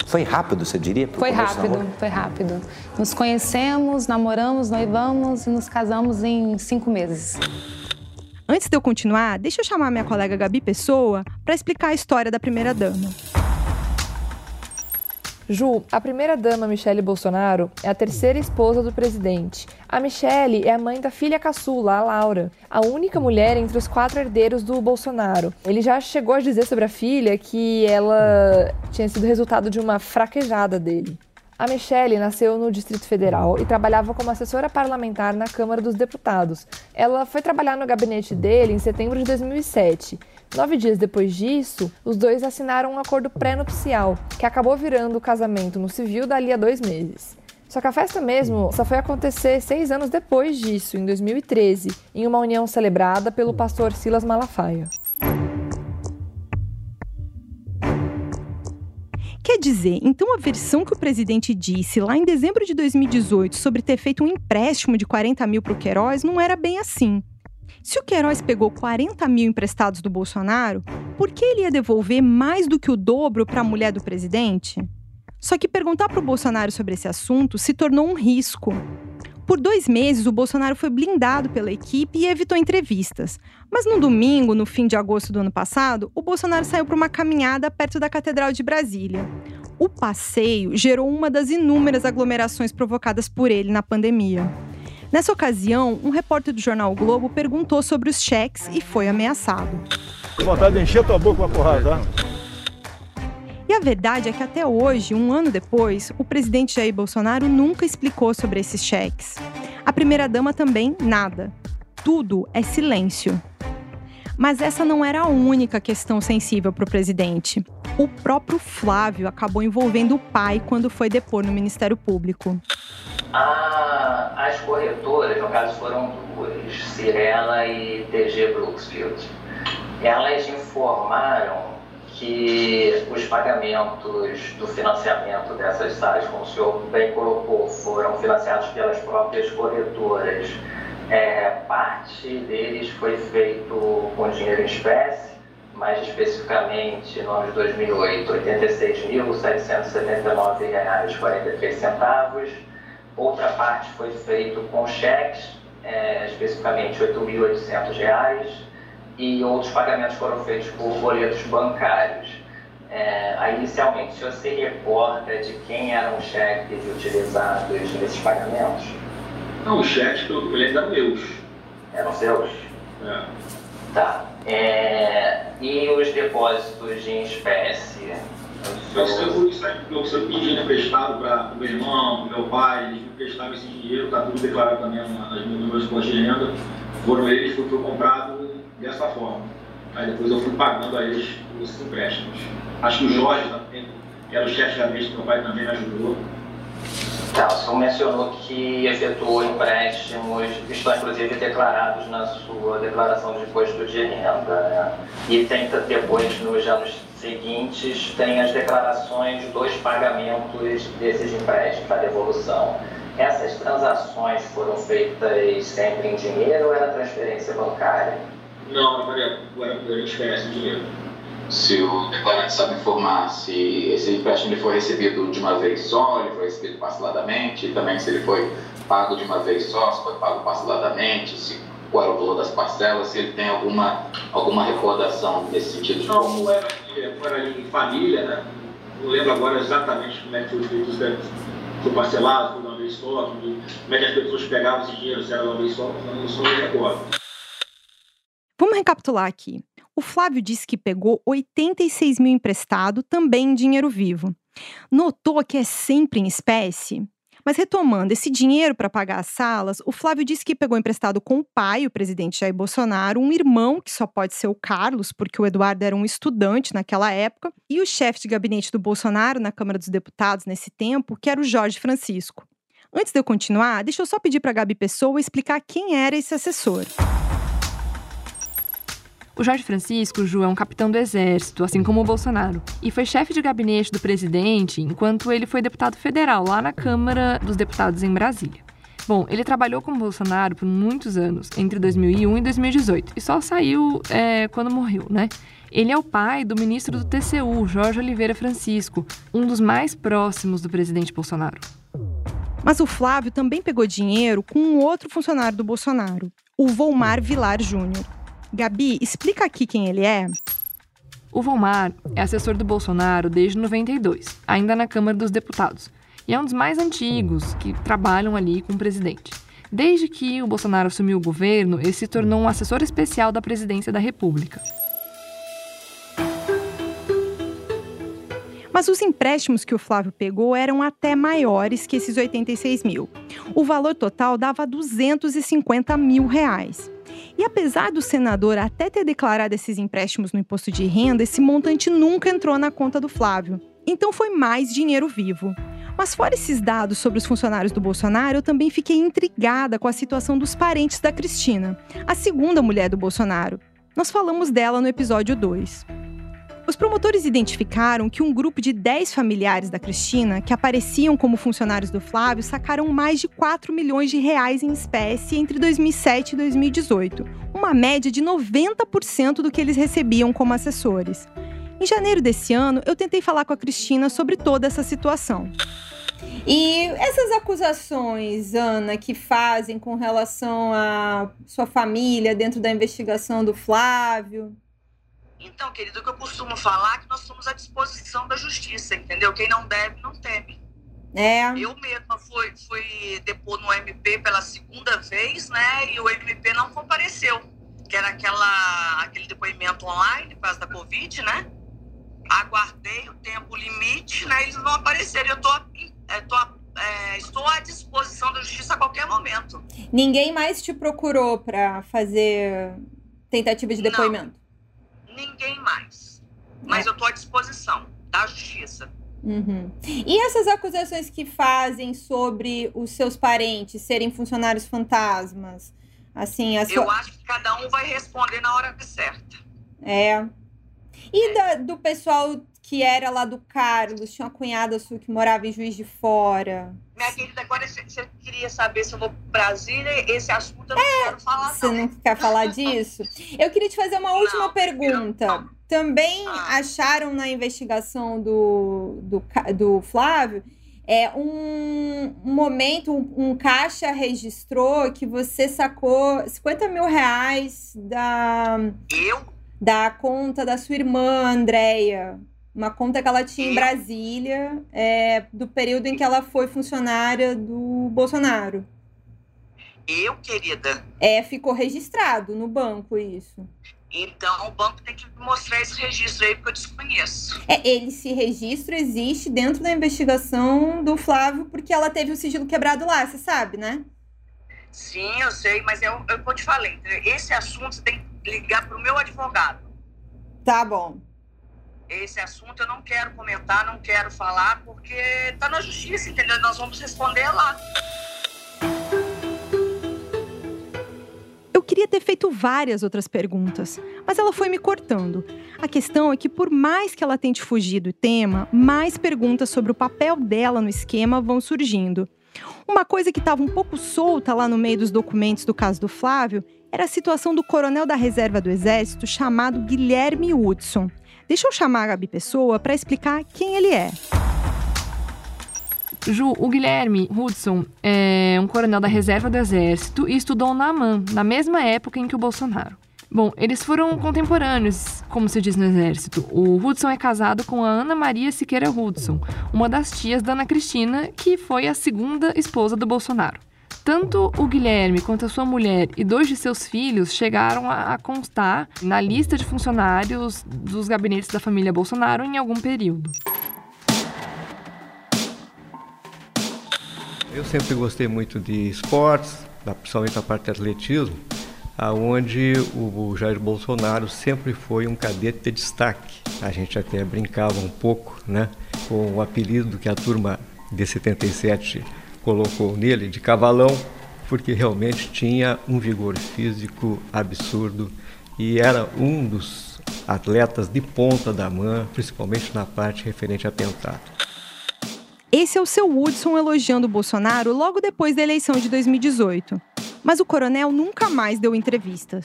Foi rápido, você diria? Foi rápido, foi rápido. Nos conhecemos, namoramos, noivamos e nos casamos em cinco meses. Antes de eu continuar, deixa eu chamar minha colega Gabi Pessoa para explicar a história da primeira-dama. Ju, a primeira-dama Michele Bolsonaro é a terceira esposa do presidente. A Michele é a mãe da filha caçula, a Laura, a única mulher entre os quatro herdeiros do Bolsonaro. Ele já chegou a dizer sobre a filha que ela tinha sido resultado de uma fraquejada dele. A Michelle nasceu no Distrito Federal e trabalhava como assessora parlamentar na Câmara dos Deputados. Ela foi trabalhar no gabinete dele em setembro de 2007. Nove dias depois disso, os dois assinaram um acordo pré-nupcial, que acabou virando o casamento no civil dali a dois meses. Só que a festa mesmo só foi acontecer seis anos depois disso, em 2013, em uma união celebrada pelo pastor Silas Malafaia. Quer dizer, então a versão que o presidente disse lá em dezembro de 2018 sobre ter feito um empréstimo de 40 mil para o Queiroz não era bem assim. Se o Queiroz pegou 40 mil emprestados do Bolsonaro, por que ele ia devolver mais do que o dobro para a mulher do presidente? Só que perguntar para o Bolsonaro sobre esse assunto se tornou um risco. Por dois meses, o Bolsonaro foi blindado pela equipe e evitou entrevistas. Mas no domingo, no fim de agosto do ano passado, o Bolsonaro saiu para uma caminhada perto da Catedral de Brasília. O passeio gerou uma das inúmeras aglomerações provocadas por ele na pandemia. Nessa ocasião, um repórter do jornal o Globo perguntou sobre os cheques e foi ameaçado. Vontade de encher tua boca com a porrada, tá? Verdade é que até hoje, um ano depois, o presidente Jair Bolsonaro nunca explicou sobre esses cheques. A primeira-dama também nada. Tudo é silêncio. Mas essa não era a única questão sensível para o presidente. O próprio Flávio acabou envolvendo o pai quando foi depor no Ministério Público. Ah, as corretoras, no caso foram duas, Cirela e TG Brooksfield, elas informaram que os pagamentos do financiamento dessas SAIs, como o senhor bem colocou, foram financiados pelas próprias corretoras. É, parte deles foi feito com dinheiro em espécie, mais especificamente no ano de 2008, R$ 86.779,43. Outra parte foi feito com cheques, é, especificamente R$ 8.800 e outros pagamentos foram feitos por boletos bancários. É, aí, inicialmente, o senhor se recorda de quem eram os cheques utilizados nesses pagamentos? Não, os cheques, pelo que eu lembro, eram meus. Eram seus? É. Tá. É, e os depósitos de espécie? Eu sempre, pedindo emprestado para o meu irmão, meu pai, eles me emprestavam esse dinheiro, está tudo declarado também nas minhas impostos de renda. Foram eles que foi comprado dessa forma. Aí depois eu fui pagando a eles esses empréstimos. Acho que o Jorge também, que era o chefe da mesa meu pai, também me ajudou. Tá, o senhor mencionou que efetuou empréstimos que estão inclusive declarados na sua declaração de imposto de renda. Né? E tem depois, nos anos seguintes, tem as declarações dos pagamentos desses empréstimos, a devolução. Essas transações foram feitas sempre em dinheiro ou era transferência bancária? Não, agora a gente conhece o dinheiro. Se o declarante sabe informar se esse empréstimo ele foi recebido de uma vez só, ele foi recebido parceladamente, e também se ele foi pago de uma vez só, se foi pago parceladamente, se qual é o valor das parcelas, se ele tem alguma, alguma recordação nesse sentido. Não, como era, era em família, né? Não lembro agora exatamente como é que feito isso, né? foi parcelado, foi de uma vez só, como é que as pessoas pegavam esse dinheiro, se era de uma vez só, não, não me recordo. Vamos recapitular aqui. O Flávio disse que pegou 86 mil emprestado, também em dinheiro vivo. Notou que é sempre em espécie? Mas retomando, esse dinheiro para pagar as salas, o Flávio disse que pegou emprestado com o pai, o presidente Jair Bolsonaro, um irmão, que só pode ser o Carlos, porque o Eduardo era um estudante naquela época, e o chefe de gabinete do Bolsonaro na Câmara dos Deputados nesse tempo, que era o Jorge Francisco. Antes de eu continuar, deixa eu só pedir para a Gabi Pessoa explicar quem era esse assessor. O Jorge Francisco, Ju, é um capitão do exército, assim como o Bolsonaro, e foi chefe de gabinete do presidente enquanto ele foi deputado federal lá na Câmara dos Deputados em Brasília. Bom, ele trabalhou com Bolsonaro por muitos anos, entre 2001 e 2018, e só saiu é, quando morreu, né? Ele é o pai do ministro do TCU, Jorge Oliveira Francisco, um dos mais próximos do presidente Bolsonaro. Mas o Flávio também pegou dinheiro com um outro funcionário do Bolsonaro, o Volmar Vilar Júnior. Gabi, explica aqui quem ele é. O Volmar é assessor do Bolsonaro desde 92, ainda na Câmara dos Deputados, e é um dos mais antigos que trabalham ali com o presidente. Desde que o Bolsonaro assumiu o governo, ele se tornou um assessor especial da presidência da República. Mas os empréstimos que o Flávio pegou eram até maiores que esses 86 mil. O valor total dava 250 mil reais. E apesar do senador até ter declarado esses empréstimos no imposto de renda, esse montante nunca entrou na conta do Flávio. Então foi mais dinheiro vivo. Mas fora esses dados sobre os funcionários do Bolsonaro, eu também fiquei intrigada com a situação dos parentes da Cristina, a segunda mulher do Bolsonaro. Nós falamos dela no episódio 2. Os promotores identificaram que um grupo de 10 familiares da Cristina, que apareciam como funcionários do Flávio, sacaram mais de 4 milhões de reais em espécie entre 2007 e 2018, uma média de 90% do que eles recebiam como assessores. Em janeiro desse ano, eu tentei falar com a Cristina sobre toda essa situação. E essas acusações, Ana, que fazem com relação à sua família dentro da investigação do Flávio? Então, querido, o que eu costumo falar é que nós somos à disposição da justiça, entendeu? Quem não deve, não teme. É. Eu mesma fui, fui depor no MP pela segunda vez, né? E o MP não compareceu, que era aquela, aquele depoimento online por causa da Covid, né? Aguardei o tempo limite, né? Eles não apareceram. Eu tô, eu tô é, estou à disposição da justiça a qualquer momento. Ninguém mais te procurou para fazer tentativa de depoimento? Não ninguém mais. Mas é. eu estou à disposição da justiça. Uhum. E essas acusações que fazem sobre os seus parentes serem funcionários fantasmas? Assim, sua... Eu acho que cada um vai responder na hora certa. É. E é. Da, do pessoal que era lá do Carlos, tinha uma cunhada sua que morava em Juiz de Fora. Minha querida, agora você queria saber se eu vou para Brasília, esse assunto eu não é, quero falar. Você não. não quer falar disso? Eu queria te fazer uma última não, pergunta. Não. Também ah. acharam na investigação do, do, do Flávio é um, um momento, um, um, caixa registrou que você sacou 50 mil reais da. Eu? Da conta da sua irmã, Andréia. Uma conta que ela tinha em Brasília, é, do período em que ela foi funcionária do Bolsonaro. Eu, querida? É, ficou registrado no banco isso. Então o banco tem que mostrar esse registro aí, porque eu desconheço. É, ele, esse registro existe dentro da investigação do Flávio, porque ela teve o sigilo quebrado lá, você sabe, né? Sim, eu sei, mas eu, eu, eu te falei, esse assunto você tem que ligar para o meu advogado. Tá bom. Esse assunto eu não quero comentar, não quero falar, porque tá na justiça, entendeu? Nós vamos responder lá. Eu queria ter feito várias outras perguntas, mas ela foi me cortando. A questão é que, por mais que ela tente fugir do tema, mais perguntas sobre o papel dela no esquema vão surgindo. Uma coisa que estava um pouco solta lá no meio dos documentos do caso do Flávio era a situação do coronel da reserva do Exército chamado Guilherme Hudson. Deixa eu chamar a Gabi Pessoa para explicar quem ele é. Ju, o Guilherme Hudson é um coronel da reserva do Exército e estudou na AMAN, na mesma época em que o Bolsonaro. Bom, eles foram contemporâneos, como se diz no Exército. O Hudson é casado com a Ana Maria Siqueira Hudson, uma das tias da Ana Cristina, que foi a segunda esposa do Bolsonaro. Tanto o Guilherme quanto a sua mulher e dois de seus filhos chegaram a constar na lista de funcionários dos gabinetes da família Bolsonaro em algum período. Eu sempre gostei muito de esportes, principalmente a parte de atletismo, aonde o Jair Bolsonaro sempre foi um cadete de destaque. A gente até brincava um pouco, né, com o apelido que a turma de 77 colocou nele de cavalão, porque realmente tinha um vigor físico absurdo e era um dos atletas de ponta da mão, principalmente na parte referente a pentado. Esse é o seu Woodson elogiando Bolsonaro logo depois da eleição de 2018. Mas o coronel nunca mais deu entrevistas.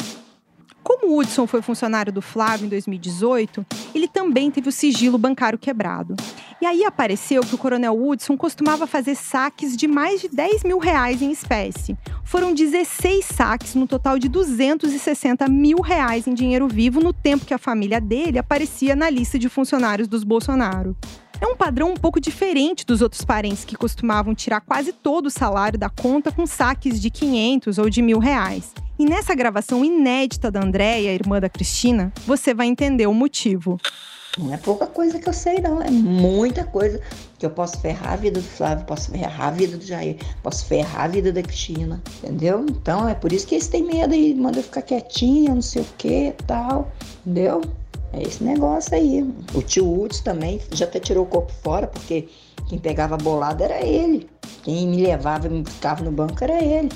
Como Hudson foi funcionário do Flávio em 2018, ele também teve o sigilo bancário quebrado. E aí apareceu que o coronel Hudson costumava fazer saques de mais de 10 mil reais em espécie. Foram 16 saques no total de 260 mil reais em dinheiro vivo no tempo que a família dele aparecia na lista de funcionários dos Bolsonaro. É um padrão um pouco diferente dos outros parentes que costumavam tirar quase todo o salário da conta com saques de 500 ou de mil reais. E nessa gravação inédita da Andréia, irmã da Cristina, você vai entender o motivo. Não é pouca coisa que eu sei, não. É muita coisa que eu posso ferrar a vida do Flávio, posso ferrar a vida do Jair, posso ferrar a vida da Cristina, entendeu? Então é por isso que eles têm medo e mandam eu ficar quietinha, não sei o que tal, entendeu? É esse negócio aí. O tio Hudson também já até tirou o corpo fora, porque quem pegava a bolada era ele. Quem me levava e me buscava no banco era ele.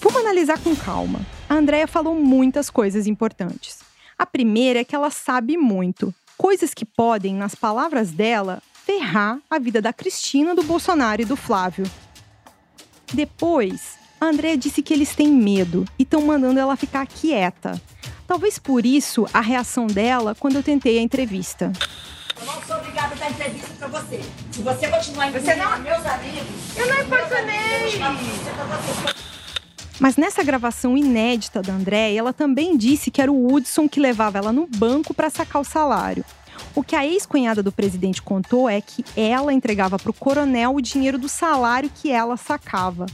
Vamos analisar com calma. A Andrea falou muitas coisas importantes. A primeira é que ela sabe muito. Coisas que podem, nas palavras dela, ferrar a vida da Cristina, do Bolsonaro e do Flávio. Depois, a Andrea disse que eles têm medo e estão mandando ela ficar quieta. Talvez por isso a reação dela quando eu tentei a entrevista. Eu não sou obrigada a dar entrevista pra você. Se você continuar você não... meus amigos. Eu não importunei. Mas nessa gravação inédita da André, ela também disse que era o Hudson que levava ela no banco para sacar o salário. O que a ex-cunhada do presidente contou é que ela entregava para o coronel o dinheiro do salário que ela sacava.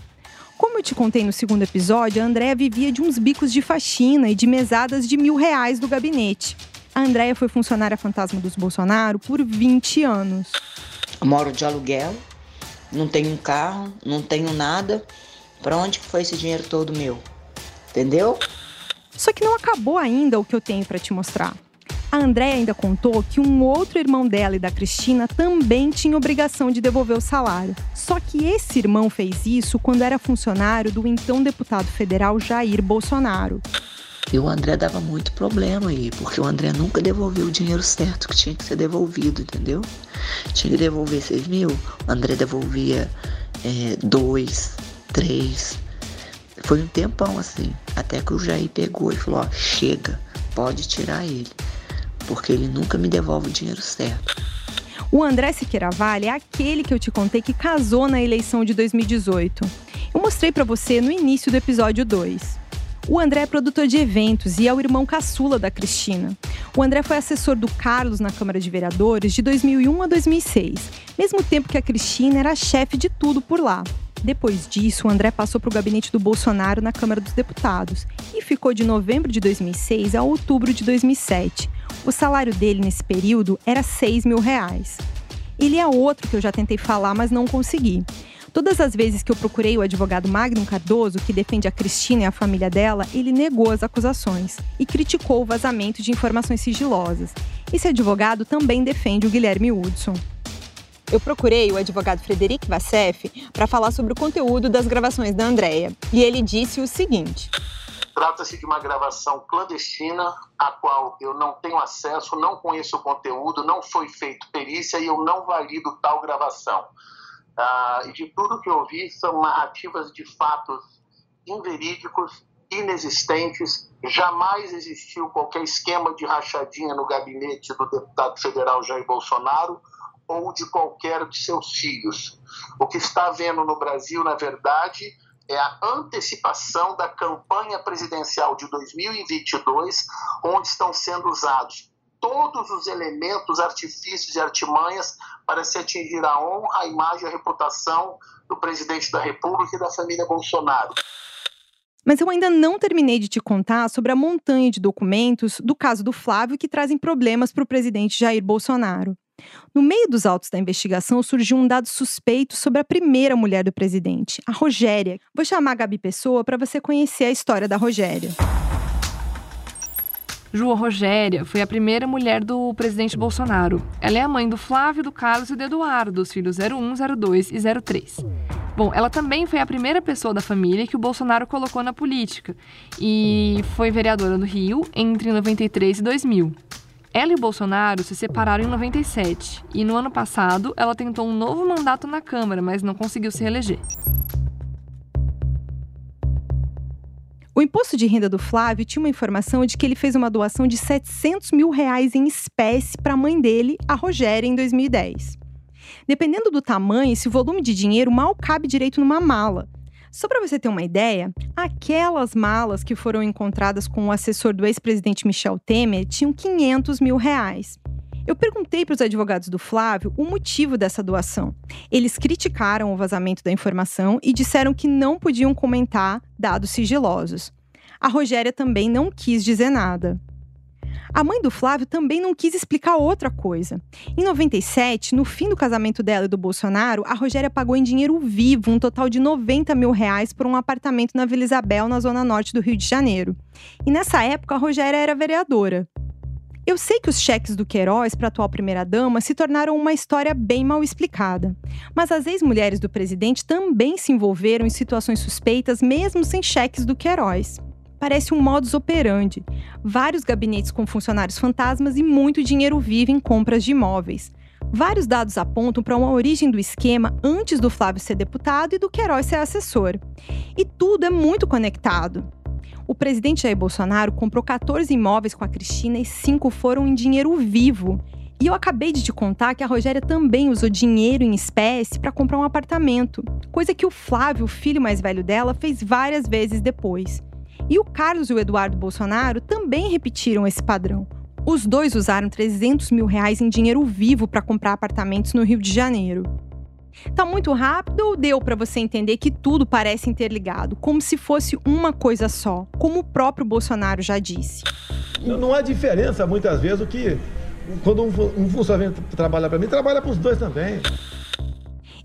Como eu te contei no segundo episódio, a Andréia vivia de uns bicos de faxina e de mesadas de mil reais do gabinete. A Andréia foi funcionária fantasma dos Bolsonaro por 20 anos. Eu moro de aluguel, não tenho um carro, não tenho nada. Para onde que foi esse dinheiro todo meu? Entendeu? Só que não acabou ainda o que eu tenho para te mostrar. A Andréia ainda contou que um outro irmão dela e da Cristina também tinha obrigação de devolver o salário. Só que esse irmão fez isso quando era funcionário do então deputado federal Jair Bolsonaro. E o André dava muito problema aí, porque o André nunca devolveu o dinheiro certo que tinha que ser devolvido, entendeu? Tinha que devolver 6 mil, o André devolvia é, dois, três. Foi um tempão assim, até que o Jair pegou e falou: ó, chega, pode tirar ele, porque ele nunca me devolve o dinheiro certo. O André Siqueira Vale é aquele que eu te contei que casou na eleição de 2018. Eu mostrei para você no início do episódio 2. O André é produtor de eventos e é o irmão caçula da Cristina. O André foi assessor do Carlos na Câmara de Vereadores de 2001 a 2006, mesmo tempo que a Cristina era chefe de tudo por lá. Depois disso, André passou para o gabinete do Bolsonaro na Câmara dos Deputados e ficou de novembro de 2006 a outubro de 2007. O salário dele nesse período era 6 mil reais. Ele é outro que eu já tentei falar, mas não consegui. Todas as vezes que eu procurei o advogado Magno Cardoso, que defende a Cristina e a família dela, ele negou as acusações e criticou o vazamento de informações sigilosas. Esse advogado também defende o Guilherme Hudson. Eu procurei o advogado Frederic Vassef para falar sobre o conteúdo das gravações da Andrea, e ele disse o seguinte: Trata-se de uma gravação clandestina, a qual eu não tenho acesso, não conheço o conteúdo, não foi feito perícia e eu não valido tal gravação. Ah, e de tudo que eu vi, são narrativas de fatos inverídicos, inexistentes. Jamais existiu qualquer esquema de rachadinha no gabinete do deputado federal Jair Bolsonaro ou de qualquer de seus filhos. O que está havendo no Brasil, na verdade, é a antecipação da campanha presidencial de 2022, onde estão sendo usados todos os elementos, artifícios e artimanhas para se atingir a honra, a imagem e a reputação do presidente da República e da família Bolsonaro. Mas eu ainda não terminei de te contar sobre a montanha de documentos do caso do Flávio que trazem problemas para o presidente Jair Bolsonaro. No meio dos autos da investigação surgiu um dado suspeito sobre a primeira mulher do presidente, a Rogéria. Vou chamar a Gabi Pessoa para você conhecer a história da Rogéria. Ju Rogéria foi a primeira mulher do presidente Bolsonaro. Ela é a mãe do Flávio, do Carlos e do Eduardo, os filhos 01, 02 e 03. Bom, ela também foi a primeira pessoa da família que o Bolsonaro colocou na política e foi vereadora do Rio entre 93 e 2000. Ela e Bolsonaro se separaram em 97 e no ano passado ela tentou um novo mandato na Câmara, mas não conseguiu se reeleger. O imposto de renda do Flávio tinha uma informação de que ele fez uma doação de 700 mil reais em espécie para a mãe dele, a Rogéria, em 2010. Dependendo do tamanho, esse volume de dinheiro mal cabe direito numa mala. Só para você ter uma ideia, aquelas malas que foram encontradas com o assessor do ex-presidente Michel Temer tinham 500 mil reais. Eu perguntei para os advogados do Flávio o motivo dessa doação. Eles criticaram o vazamento da informação e disseram que não podiam comentar dados sigilosos. A Rogéria também não quis dizer nada. A mãe do Flávio também não quis explicar outra coisa. Em 97, no fim do casamento dela e do Bolsonaro, a Rogéria pagou em dinheiro vivo um total de 90 mil reais por um apartamento na Vila Isabel, na zona norte do Rio de Janeiro. E nessa época, a Rogéria era vereadora. Eu sei que os cheques do Queiroz para a atual primeira-dama se tornaram uma história bem mal explicada. Mas as ex-mulheres do presidente também se envolveram em situações suspeitas, mesmo sem cheques do Queiroz. Parece um modus operandi. Vários gabinetes com funcionários fantasmas e muito dinheiro vivo em compras de imóveis. Vários dados apontam para uma origem do esquema antes do Flávio ser deputado e do Queiroz ser assessor. E tudo é muito conectado. O presidente Jair Bolsonaro comprou 14 imóveis com a Cristina e cinco foram em dinheiro vivo. E eu acabei de te contar que a Rogéria também usou dinheiro em espécie para comprar um apartamento, coisa que o Flávio, o filho mais velho dela, fez várias vezes depois. E o Carlos e o Eduardo Bolsonaro também repetiram esse padrão. Os dois usaram 300 mil reais em dinheiro vivo para comprar apartamentos no Rio de Janeiro. Tá muito rápido ou deu para você entender que tudo parece interligado, como se fosse uma coisa só, como o próprio Bolsonaro já disse? Não há diferença muitas vezes o que quando um, um funcionário trabalha para mim, trabalha para os dois também.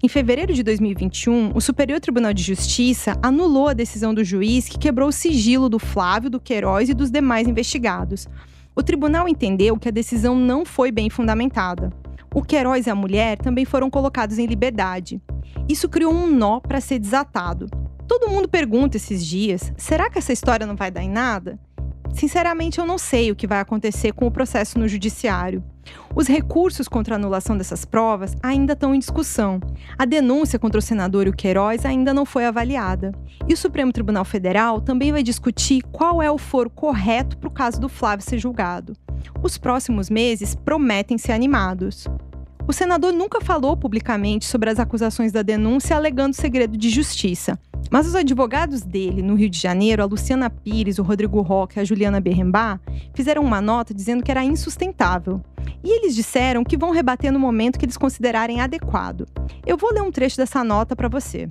Em fevereiro de 2021, o Superior Tribunal de Justiça anulou a decisão do juiz que quebrou o sigilo do Flávio, do Queiroz e dos demais investigados. O tribunal entendeu que a decisão não foi bem fundamentada. O Queiroz e a mulher também foram colocados em liberdade. Isso criou um nó para ser desatado. Todo mundo pergunta esses dias: será que essa história não vai dar em nada? Sinceramente, eu não sei o que vai acontecer com o processo no judiciário. Os recursos contra a anulação dessas provas ainda estão em discussão. A denúncia contra o senador e o Queiroz ainda não foi avaliada. E o Supremo Tribunal Federal também vai discutir qual é o foro correto para o caso do Flávio ser julgado. Os próximos meses prometem ser animados. O senador nunca falou publicamente sobre as acusações da denúncia alegando segredo de justiça. Mas os advogados dele, no Rio de Janeiro, a Luciana Pires, o Rodrigo Roque e a Juliana Berrembá, fizeram uma nota dizendo que era insustentável. E eles disseram que vão rebater no momento que eles considerarem adequado. Eu vou ler um trecho dessa nota para você.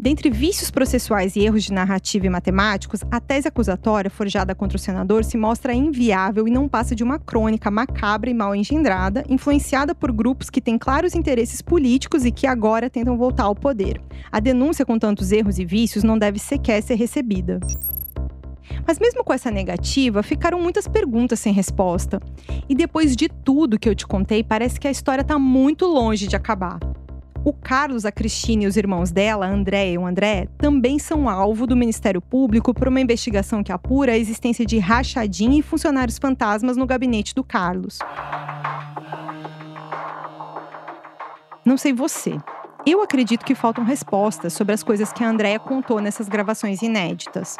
Dentre vícios processuais e erros de narrativa e matemáticos, a tese acusatória forjada contra o senador se mostra inviável e não passa de uma crônica macabra e mal engendrada, influenciada por grupos que têm claros interesses políticos e que agora tentam voltar ao poder. A denúncia com tantos erros e vícios não deve sequer ser recebida. Mas mesmo com essa negativa, ficaram muitas perguntas sem resposta. E depois de tudo que eu te contei, parece que a história está muito longe de acabar. O Carlos, a Cristina e os irmãos dela, André e o André, também são alvo do Ministério Público por uma investigação que apura a existência de rachadinha e funcionários fantasmas no gabinete do Carlos. Não sei você. Eu acredito que faltam respostas sobre as coisas que a Andrea contou nessas gravações inéditas.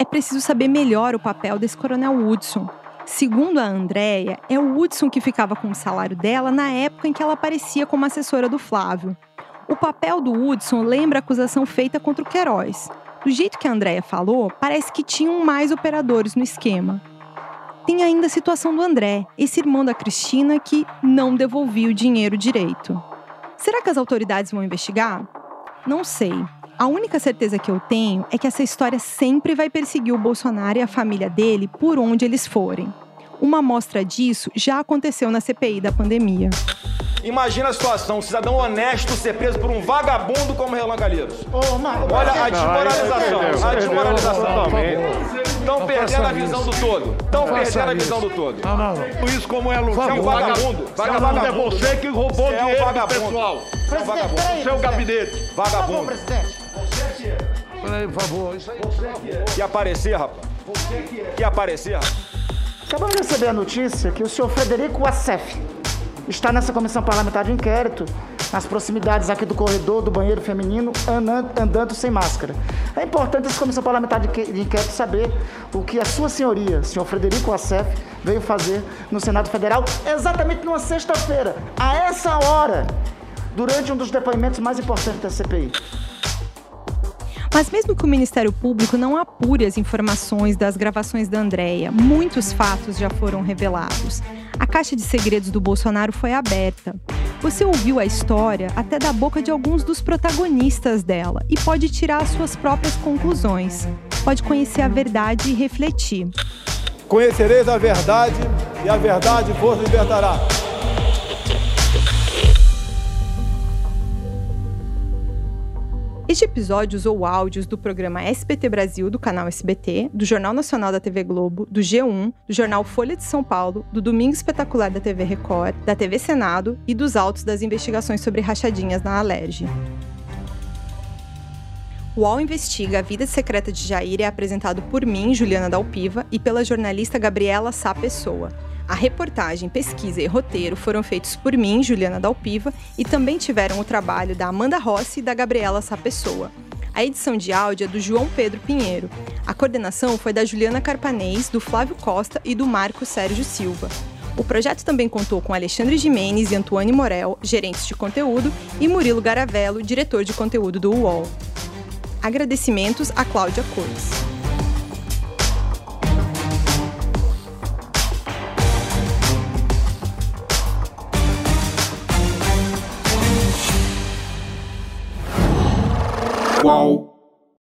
É preciso saber melhor o papel desse coronel Woodson, Segundo a Andrea, é o Hudson que ficava com o salário dela na época em que ela aparecia como assessora do Flávio. O papel do Hudson lembra a acusação feita contra o Queiroz. Do jeito que a Andrea falou, parece que tinham mais operadores no esquema. Tem ainda a situação do André, esse irmão da Cristina que não devolvia o dinheiro direito. Será que as autoridades vão investigar? Não sei. A única certeza que eu tenho é que essa história sempre vai perseguir o Bolsonaro e a família dele por onde eles forem. Uma amostra disso já aconteceu na CPI da pandemia. Imagina a situação, um cidadão honesto ser preso por um vagabundo como Relan Calheiros. Olha a desmoralização, a desmoralização. Estão perdendo a visão do todo. Estão perdendo a visão do todo. Não, não, não. Isso como é Você é um vagabundo. Vagabundo é você que roubou Você é um dinheiro do vagabundo. pessoal. Você é um vagabundo. Seu gabinete. Vagabundo. presidente. Por favor. Isso aí. Que aparecer, rapaz. Que aparecer, rapaz. Acabamos de receber a notícia que o senhor Frederico Assef está nessa comissão parlamentar de inquérito, nas proximidades aqui do corredor do banheiro feminino, andando, sem máscara. É importante essa comissão parlamentar de que- de inquérito saber o que a sua senhoria, senhor Frederico Assef, veio fazer no Senado Federal exatamente numa sexta-feira, a essa hora, durante um dos depoimentos mais importantes da CPI. Mas mesmo que o Ministério Público não apure as informações das gravações da Andrea, muitos fatos já foram revelados. A caixa de segredos do Bolsonaro foi aberta. Você ouviu a história até da boca de alguns dos protagonistas dela e pode tirar as suas próprias conclusões. Pode conhecer a verdade e refletir. Conhecereis a verdade e a verdade vos libertará. Este episódio usou áudios do programa SBT Brasil do canal SBT, do Jornal Nacional da TV Globo, do G1, do jornal Folha de São Paulo, do Domingo Espetacular da TV Record, da TV Senado e dos autos das investigações sobre rachadinhas na Alerj. O UOL Investiga a Vida Secreta de Jair é apresentado por mim, Juliana Dalpiva, e pela jornalista Gabriela Sá Pessoa. A reportagem, pesquisa e roteiro foram feitos por mim, Juliana Dalpiva, e também tiveram o trabalho da Amanda Rossi e da Gabriela Sá Pessoa. A edição de áudio é do João Pedro Pinheiro. A coordenação foi da Juliana Carpanês, do Flávio Costa e do Marco Sérgio Silva. O projeto também contou com Alexandre Jimenez e Antoine Morel, gerentes de conteúdo, e Murilo Garavello, diretor de conteúdo do UOL. Agradecimentos a Cláudia Cores. Qual?